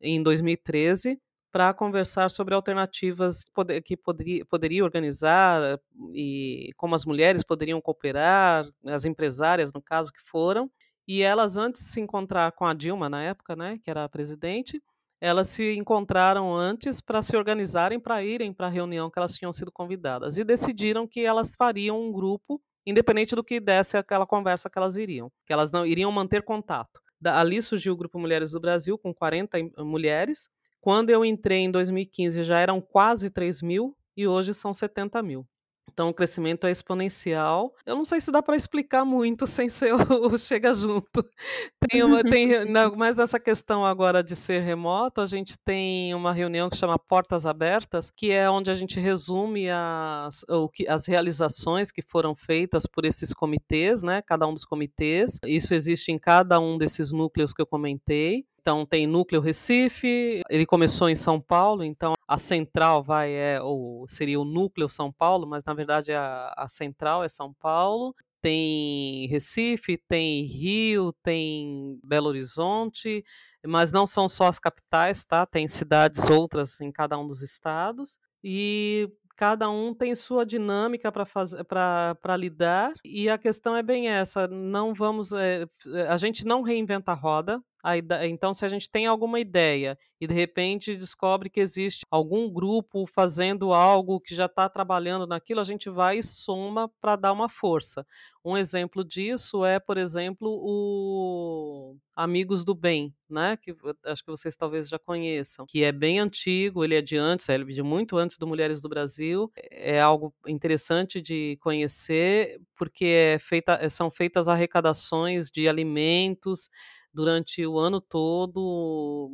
em 2013 para conversar sobre alternativas que poderia, poderia organizar e como as mulheres poderiam cooperar, as empresárias, no caso, que foram. E elas, antes de se encontrar com a Dilma, na época, né, que era a presidente, elas se encontraram antes para se organizarem para irem para a reunião que elas tinham sido convidadas e decidiram que elas fariam um grupo independente do que desse aquela conversa que elas iriam, que elas não iriam manter contato. Ali surgiu o Grupo Mulheres do Brasil, com 40 mulheres. Quando eu entrei em 2015, já eram quase 3 mil, e hoje são 70 mil. Então, o crescimento é exponencial. Eu não sei se dá para explicar muito *laughs* sem ser o, Chega Junto. Tem uma, tem, *laughs* mas nessa questão agora de ser remoto, a gente tem uma reunião que chama Portas Abertas, que é onde a gente resume as, o que, as realizações que foram feitas por esses comitês, né? Cada um dos comitês. Isso existe em cada um desses núcleos que eu comentei. Então tem núcleo Recife, ele começou em São Paulo, então a central vai é ou seria o núcleo São Paulo, mas na verdade a, a central é São Paulo. Tem Recife, tem Rio, tem Belo Horizonte, mas não são só as capitais, tá? Tem cidades outras em cada um dos estados. E cada um tem sua dinâmica para lidar, e a questão é bem essa: não vamos. É, a gente não reinventa a roda, então, se a gente tem alguma ideia e de repente descobre que existe algum grupo fazendo algo que já está trabalhando naquilo, a gente vai e soma para dar uma força. Um exemplo disso é, por exemplo, o Amigos do Bem, né? Que acho que vocês talvez já conheçam, que é bem antigo, ele é de antes, é de muito antes do Mulheres do Brasil. É algo interessante de conhecer, porque é feita, são feitas arrecadações de alimentos durante o ano todo,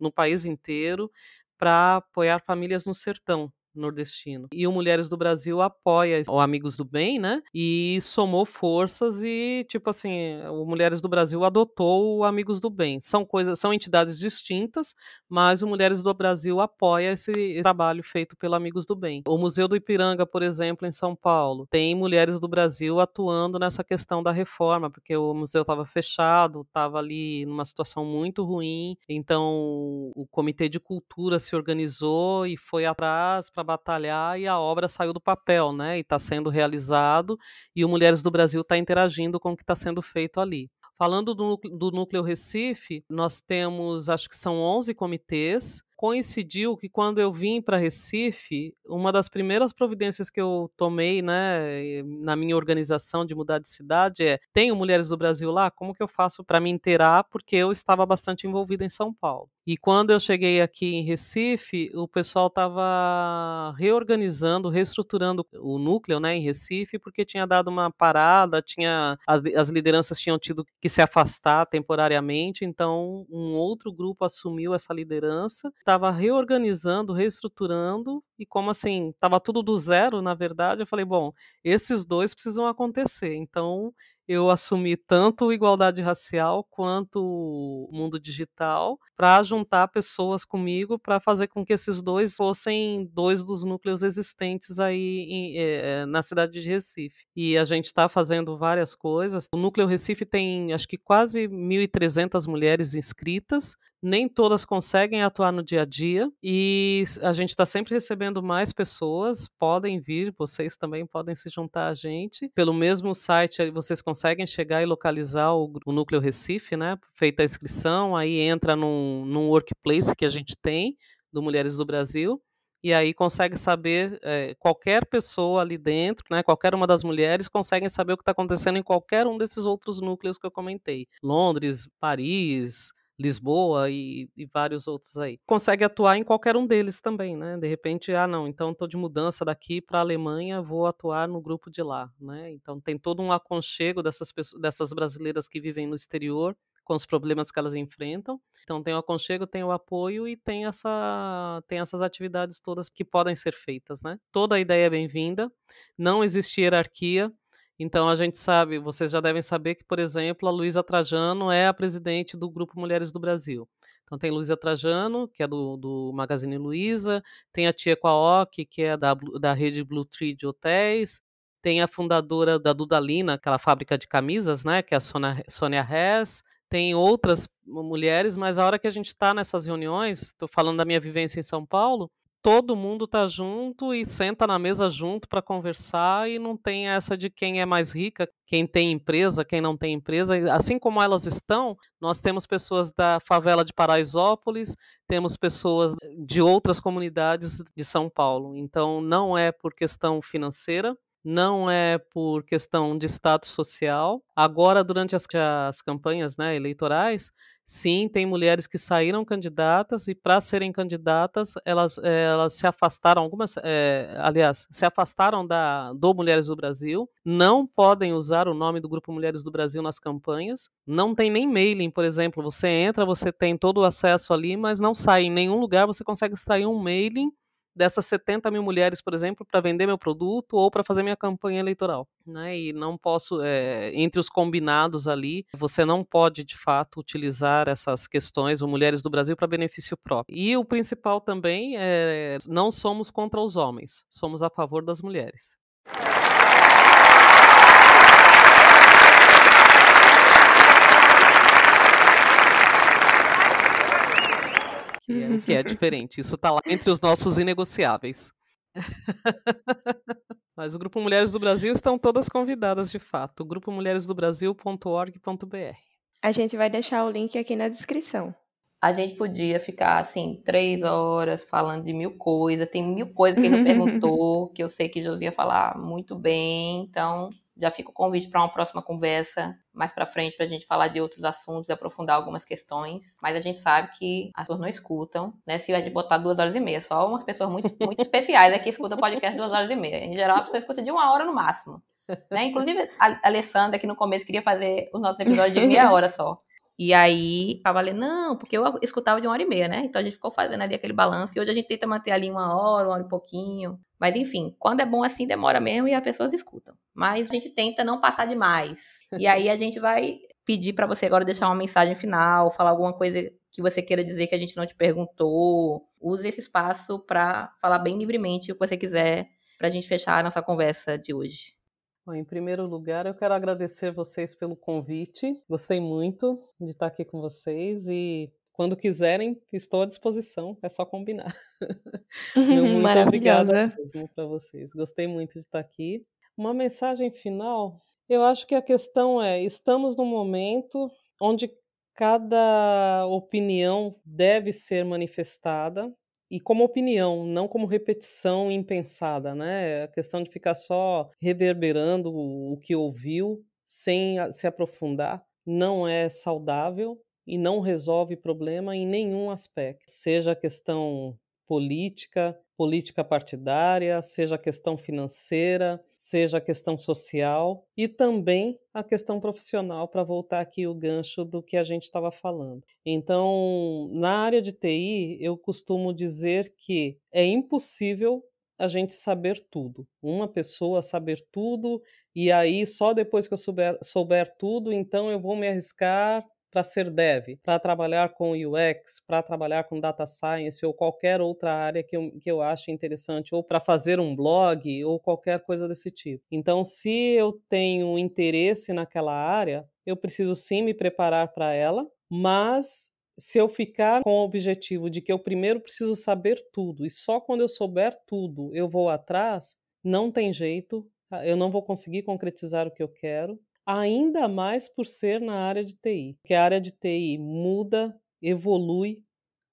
no país inteiro, para apoiar famílias no sertão nordestino. E o Mulheres do Brasil apoia o Amigos do Bem, né? E somou forças e, tipo assim, o Mulheres do Brasil adotou o Amigos do Bem. São coisas, são entidades distintas, mas o Mulheres do Brasil apoia esse, esse trabalho feito pelo Amigos do Bem. O Museu do Ipiranga, por exemplo, em São Paulo, tem Mulheres do Brasil atuando nessa questão da reforma, porque o museu estava fechado, estava ali numa situação muito ruim. Então, o Comitê de Cultura se organizou e foi atrás para batalhar e a obra saiu do papel, né? E está sendo realizado e o Mulheres do Brasil está interagindo com o que está sendo feito ali. Falando do, do Núcleo Recife, nós temos, acho que são 11 comitês, coincidiu que quando eu vim para Recife, uma das primeiras providências que eu tomei, né, na minha organização de mudar de cidade é: tenho mulheres do Brasil lá? Como que eu faço para me inteirar? Porque eu estava bastante envolvida em São Paulo. E quando eu cheguei aqui em Recife, o pessoal estava reorganizando, reestruturando o núcleo, né, em Recife, porque tinha dado uma parada, tinha as, as lideranças tinham tido que se afastar temporariamente, então um outro grupo assumiu essa liderança estava reorganizando, reestruturando, e como assim, estava tudo do zero, na verdade, eu falei, bom, esses dois precisam acontecer. Então, eu assumi tanto igualdade racial quanto o mundo digital para juntar pessoas comigo para fazer com que esses dois fossem dois dos núcleos existentes aí em, é, na cidade de Recife. E a gente está fazendo várias coisas. O núcleo Recife tem acho que quase 1.300 mulheres inscritas. Nem todas conseguem atuar no dia a dia e a gente está sempre recebendo mais pessoas. Podem vir, vocês também podem se juntar a gente. Pelo mesmo site, vocês conseguem conseguem chegar e localizar o, o núcleo Recife, né? Feita a inscrição, aí entra num, num workplace que a gente tem do Mulheres do Brasil e aí consegue saber é, qualquer pessoa ali dentro, né, qualquer uma das mulheres consegue saber o que está acontecendo em qualquer um desses outros núcleos que eu comentei, Londres, Paris, Lisboa e, e, vários outros aí. Consegue atuar em qualquer um deles também, né? De repente, ah, não, então estou de mudança daqui para a Alemanha, vou atuar no grupo de lá, né? Então tem todo um aconchego dessas pessoas, dessas brasileiras que vivem no exterior com os problemas que elas enfrentam. Então tem o aconchego, tem o apoio e tem essa tem essas atividades todas que podem ser feitas, né? Toda a ideia é bem-vinda. Não existe hierarquia. Então a gente sabe, vocês já devem saber que, por exemplo, a Luísa Trajano é a presidente do Grupo Mulheres do Brasil. Então tem Luísa Trajano, que é do, do Magazine Luiza, tem a Tia Quaoki, que é da, da rede Blue Tree de hotéis, tem a fundadora da Dudalina, aquela fábrica de camisas, né, que é a Sônia Hess, tem outras mulheres, mas a hora que a gente está nessas reuniões, estou falando da minha vivência em São Paulo, todo mundo tá junto e senta na mesa junto para conversar e não tem essa de quem é mais rica, quem tem empresa, quem não tem empresa. Assim como elas estão, nós temos pessoas da favela de Paraisópolis, temos pessoas de outras comunidades de São Paulo. Então não é por questão financeira, não é por questão de status social. Agora, durante as, as campanhas né, eleitorais, sim, tem mulheres que saíram candidatas e, para serem candidatas, elas, elas se afastaram, algumas, é, aliás, se afastaram da, do Mulheres do Brasil, não podem usar o nome do Grupo Mulheres do Brasil nas campanhas, não tem nem mailing, por exemplo. Você entra, você tem todo o acesso ali, mas não sai em nenhum lugar, você consegue extrair um mailing dessas 70 mil mulheres, por exemplo, para vender meu produto ou para fazer minha campanha eleitoral. Né? E não posso, é, entre os combinados ali, você não pode, de fato, utilizar essas questões, ou mulheres do Brasil, para benefício próprio. E o principal também é: não somos contra os homens, somos a favor das mulheres. Que é, que é diferente. Isso está lá entre os nossos inegociáveis. *laughs* Mas o Grupo Mulheres do Brasil estão todas convidadas de fato. Grupo mulheresdobrasil.org.br.
A gente vai deixar o link aqui na descrição.
A gente podia ficar assim três horas falando de mil coisas. Tem mil coisas que ele não *laughs* perguntou, que eu sei que Josia falar muito bem. Então já fica o convite para uma próxima conversa mais para frente para a gente falar de outros assuntos e aprofundar algumas questões. Mas a gente sabe que as pessoas não escutam, né? Se gente botar duas horas e meia, só umas pessoas muito, muito especiais aqui escutam podcast duas horas e meia. Em geral, a pessoa escuta de uma hora no máximo. Né? Inclusive, a Alessandra, que no começo queria fazer os nossos episódios de meia hora só. E aí, tava ali, não, porque eu escutava de uma hora e meia, né? Então a gente ficou fazendo ali aquele balanço. E hoje a gente tenta manter ali uma hora, uma hora e pouquinho. Mas enfim, quando é bom assim, demora mesmo e as pessoas escutam. Mas a gente tenta não passar demais. E aí a gente vai pedir para você agora deixar uma mensagem final, falar alguma coisa que você queira dizer que a gente não te perguntou. Use esse espaço para falar bem livremente o que você quiser para a gente fechar a nossa conversa de hoje.
Bom, em primeiro lugar, eu quero agradecer vocês pelo convite. Gostei muito de estar aqui com vocês e quando quiserem, estou à disposição, é só combinar. *laughs* Meu *laughs* muito obrigada mesmo para vocês. Gostei muito de estar aqui. Uma mensagem final, eu acho que a questão é: estamos num momento onde cada opinião deve ser manifestada e como opinião, não como repetição impensada, né? A questão de ficar só reverberando o que ouviu sem se aprofundar não é saudável e não resolve problema em nenhum aspecto, seja a questão política, política partidária, seja a questão financeira, seja a questão social e também a questão profissional, para voltar aqui o gancho do que a gente estava falando. Então, na área de TI, eu costumo dizer que é impossível a gente saber tudo. Uma pessoa saber tudo e aí só depois que eu souber, souber tudo, então eu vou me arriscar para ser dev, para trabalhar com UX, para trabalhar com data science ou qualquer outra área que eu, que eu ache interessante, ou para fazer um blog ou qualquer coisa desse tipo. Então, se eu tenho interesse naquela área, eu preciso sim me preparar para ela, mas se eu ficar com o objetivo de que eu primeiro preciso saber tudo e só quando eu souber tudo eu vou atrás, não tem jeito, eu não vou conseguir concretizar o que eu quero ainda mais por ser na área de TI, porque a área de TI muda, evolui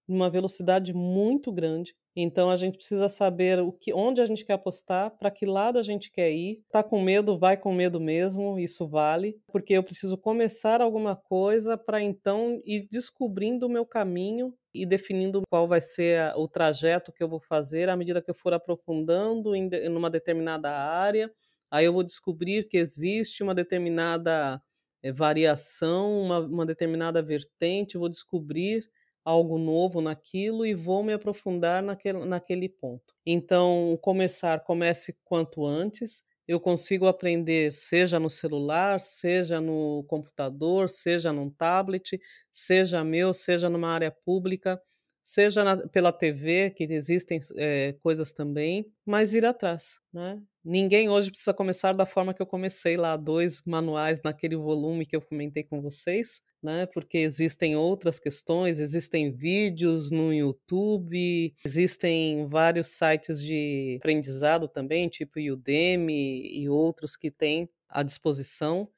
numa velocidade muito grande. Então a gente precisa saber o que, onde a gente quer apostar, para que lado a gente quer ir. Tá com medo, vai com medo mesmo, isso vale, porque eu preciso começar alguma coisa para então ir descobrindo o meu caminho e definindo qual vai ser o trajeto que eu vou fazer à medida que eu for aprofundando em uma determinada área aí eu vou descobrir que existe uma determinada é, variação, uma, uma determinada vertente, vou descobrir algo novo naquilo e vou me aprofundar naquele, naquele ponto. Então, começar, comece quanto antes. Eu consigo aprender, seja no celular, seja no computador, seja num tablet, seja meu, seja numa área pública, seja na, pela TV, que existem é, coisas também, mas ir atrás, né? Ninguém hoje precisa começar da forma que eu comecei lá, dois manuais naquele volume que eu comentei com vocês, né? Porque existem outras questões, existem vídeos no YouTube, existem vários sites de aprendizado também, tipo Udemy e outros que têm à disposição,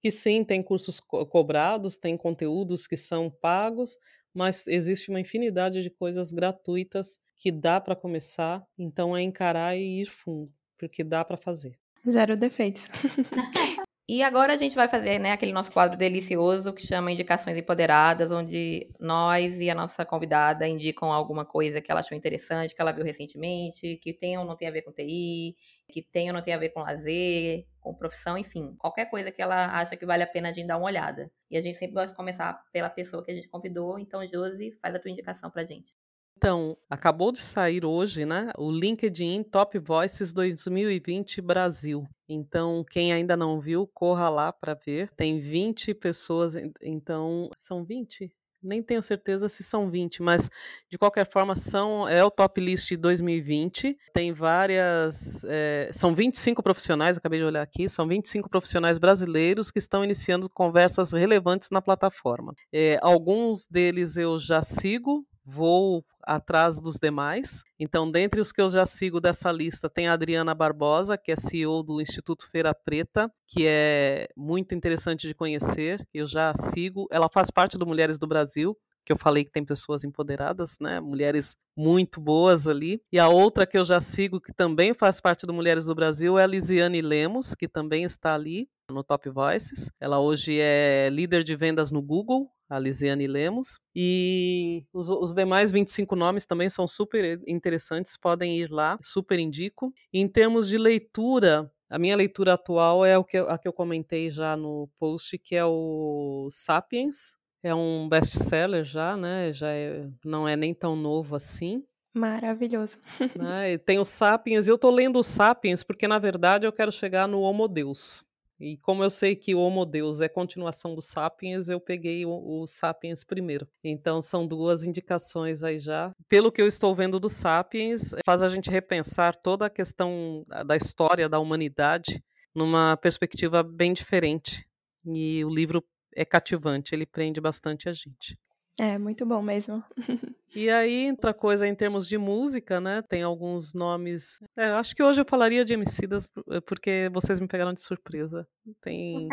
que sim, tem cursos co cobrados, tem conteúdos que são pagos, mas existe uma infinidade de coisas gratuitas que dá para começar, então é encarar e ir fundo porque dá para fazer.
Zero defeitos. *laughs*
E agora a gente vai fazer né, aquele nosso quadro delicioso que chama Indicações Empoderadas, onde nós e a nossa convidada indicam alguma coisa que ela achou interessante, que ela viu recentemente, que tem ou não tem a ver com TI, que tem ou não tem a ver com lazer, com profissão, enfim, qualquer coisa que ela acha que vale a pena a gente dar uma olhada. E a gente sempre gosta de começar pela pessoa que a gente convidou, então, Josi, faz a tua indicação pra gente.
Então, acabou de sair hoje, né, o LinkedIn Top Voices 2020 Brasil. Então, quem ainda não viu, corra lá para ver. Tem 20 pessoas, então, são 20? Nem tenho certeza se são 20, mas de qualquer forma são é o top list 2020. Tem várias, é, são 25 profissionais, acabei de olhar aqui, são 25 profissionais brasileiros que estão iniciando conversas relevantes na plataforma. É, alguns deles eu já sigo, vou atrás dos demais. Então, dentre os que eu já sigo dessa lista, tem a Adriana Barbosa, que é CEO do Instituto Feira Preta, que é muito interessante de conhecer, eu já sigo. Ela faz parte do Mulheres do Brasil, que eu falei que tem pessoas empoderadas, né? Mulheres muito boas ali. E a outra que eu já sigo, que também faz parte do Mulheres do Brasil, é a Lisiane Lemos, que também está ali no Top Voices. Ela hoje é líder de vendas no Google, a Lisiane Lemos. E os, os, demais 25 nomes também são super interessantes, podem ir lá, super indico. Em termos de leitura, a minha leitura atual é o que, a que eu comentei já no post, que é o Sapiens. É um best-seller já, né? Já é, não é nem tão novo assim.
Maravilhoso.
Né? Tem o Sapiens, e eu tô lendo o Sapiens porque, na verdade, eu quero chegar no Homo Deus. E como eu sei que o Homo Deus é continuação do Sapiens, eu peguei o, o, Sapiens primeiro. Então são duas indicações aí já. Pelo que eu estou vendo do Sapiens, faz a gente repensar toda a questão da história da humanidade numa perspectiva bem diferente. E o livro é cativante, ele prende bastante a gente.
É, muito bom mesmo. *laughs*
E aí, outra coisa em termos de música, né? Tem alguns nomes. É, acho que hoje eu falaria de Emicidas eh, porque vocês me pegaram de surpresa. Tem.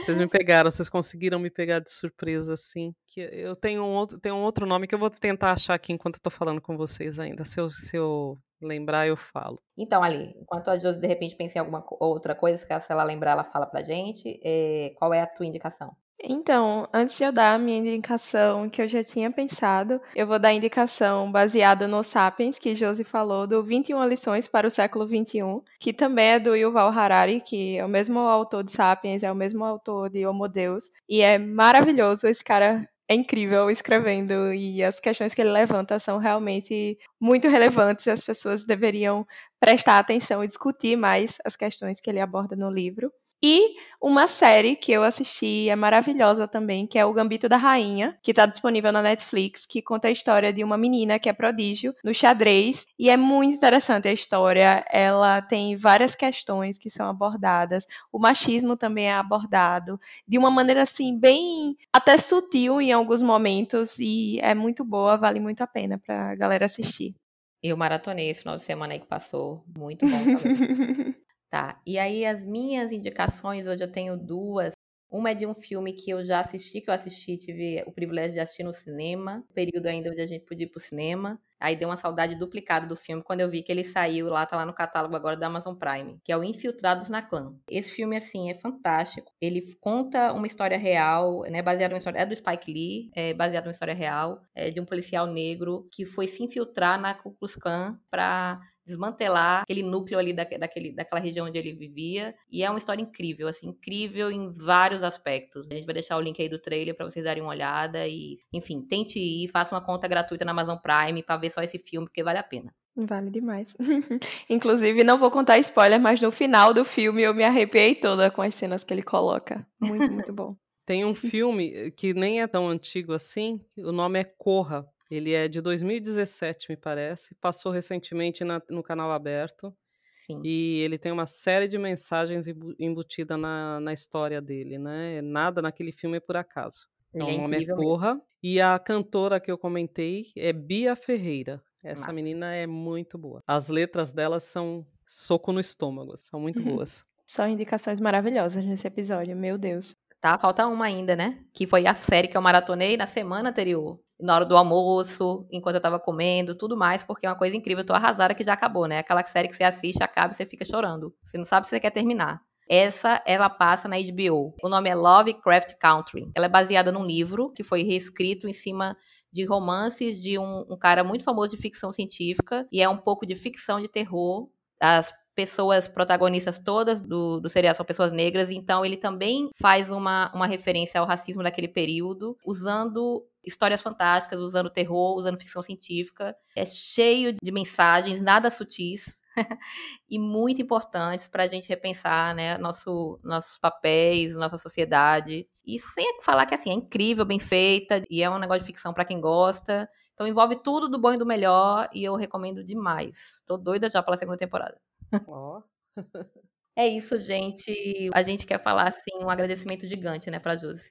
Vocês me pegaram, vocês conseguiram me pegar de surpresa, assim. Que eu tenho um outro, tenho um outro nome que eu vou tentar achar aqui enquanto eu tô falando com vocês ainda. Se eu, se eu lembrar, eu falo.
Então, ali, enquanto a Josi de repente pensa em alguma outra coisa, que se ela lembrar, ela fala pra gente, é, qual é a tua indicação?
Então, antes de eu dar a minha indicação, que eu já tinha pensado, eu vou dar a indicação baseada no Sapiens, que Josi falou, do 21 lições para o século 21, que também é do Yuval Harari, que é o mesmo autor de Sapiens, é o mesmo autor de Homo Deus, e é maravilhoso, esse cara é incrível escrevendo e as questões que ele levanta são realmente muito relevantes, as pessoas deveriam prestar atenção e discutir mais as questões que ele aborda no livro. E uma série que eu assisti é maravilhosa também, que é o Gambito da Rainha, que está disponível na Netflix, que conta a história de uma menina que é prodígio no xadrez. E é muito interessante a história. Ela tem várias questões que são abordadas. O machismo também é abordado de uma maneira assim, bem até sutil em alguns momentos. E é muito boa, vale muito a pena para a galera assistir.
Eu maratonei esse final de semana aí que passou. Muito bom também. *laughs* Tá. E aí as minhas indicações, hoje eu tenho duas. Uma é de um filme que eu já assisti, que eu assisti, tive o privilégio de assistir no cinema, período ainda onde a gente podia ir pro cinema. Aí deu uma saudade duplicada do filme quando eu vi que ele saiu lá, tá lá no catálogo agora da Amazon Prime, que é o Infiltrados na Clã. Esse filme, assim, é fantástico. Ele conta uma história real, né, baseado uma história, é do Spike Lee, é baseado numa história real, é de um policial negro que foi se infiltrar na Ku Klux Klan pra desmantelar aquele núcleo ali da, daquele, daquela região onde ele vivia. E é uma história incrível, assim, incrível em vários aspectos. A gente vai deixar o link aí do trailer para vocês darem uma olhada e, enfim, tente ir, faça uma conta gratuita na Amazon Prime para ver só esse filme, porque vale a pena.
Vale demais. *laughs* Inclusive, não vou contar spoiler, mas no final do filme eu me arrepiei toda com as cenas que ele coloca. Muito, muito bom. *laughs*
Tem um filme que nem é tão antigo assim, o nome é Corra. Ele é de 2017, me parece. Passou recentemente na, no canal aberto.
Sim.
E ele tem uma série de mensagens embutida na, na história dele, né? Nada naquele filme é por acaso. Então, é o nome é Corra. Mesmo. E a cantora que eu comentei é Bia Ferreira. Essa Massa. menina é muito boa. As letras dela são soco no estômago, são muito uhum. boas.
São indicações maravilhosas nesse episódio, meu Deus.
Tá, falta uma ainda, né? Que foi a série que eu maratonei na semana anterior. Na hora do almoço, enquanto eu tava comendo, tudo mais, porque é uma coisa incrível. Eu tô arrasada que já acabou, né? Aquela série que você assiste, acaba e você fica chorando. Você não sabe se você quer terminar. Essa, ela passa na HBO. O nome é Lovecraft Country. Ela é baseada num livro que foi reescrito em cima de romances de um, um cara muito famoso de ficção científica. E é um pouco de ficção de terror. As pessoas protagonistas todas do, do seriado são pessoas negras, então ele também faz uma, uma referência ao racismo daquele período, usando histórias fantásticas, usando terror, usando ficção científica. É cheio de mensagens, nada sutis. *laughs* e muito importantes para a gente repensar né, nosso, nossos papéis, nossa sociedade. E sem falar que assim, é incrível, bem feita, e é um negócio de ficção para quem gosta. Então envolve tudo do bom e do melhor, e eu recomendo demais. Tô doida já pela segunda temporada.
Ó. *laughs*
É isso, gente. A gente quer falar assim um agradecimento gigante, né, para Josi.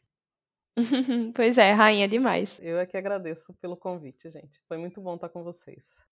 *laughs*
pois é, rainha demais.
Eu é que agradeço pelo convite, gente. Foi muito bom estar com vocês.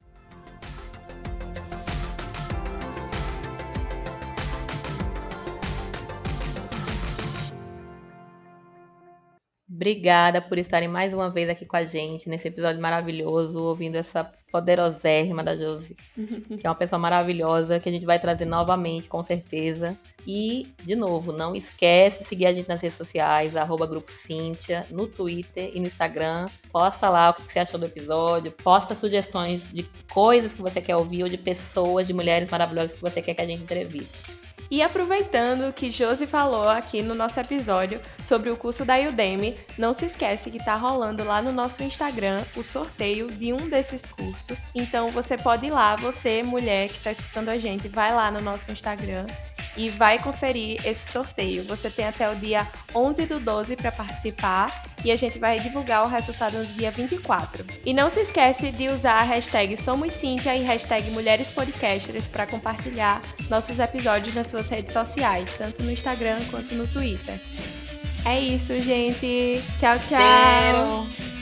Obrigada por estarem mais uma vez aqui com a gente nesse episódio maravilhoso, ouvindo essa poderosérrima da Josi, *laughs* que é uma pessoa maravilhosa, que a gente vai trazer novamente, com certeza. E, de novo, não esquece de seguir a gente nas redes sociais, arroba Grupo Cíntia, no Twitter e no Instagram. Posta lá o que você achou do episódio, posta sugestões de coisas que você quer ouvir ou de pessoas, de mulheres maravilhosas que você quer que a gente entreviste.
E aproveitando que Josi falou aqui no nosso episódio sobre o curso da Udemy, não se esquece que está rolando lá no nosso Instagram o sorteio de um desses cursos. Então você pode ir lá, você mulher que está escutando a gente, vai lá no nosso Instagram e vai conferir esse sorteio. Você tem até o dia 11 do 12 para participar e a gente vai divulgar o resultado no dia 24. E não se esquece de usar a hashtag Somos e hashtag Mulheres Podcasters para compartilhar nossos episódios nas suas redes sociais, tanto no Instagram quanto no Twitter. É isso, gente. Tchau, tchau.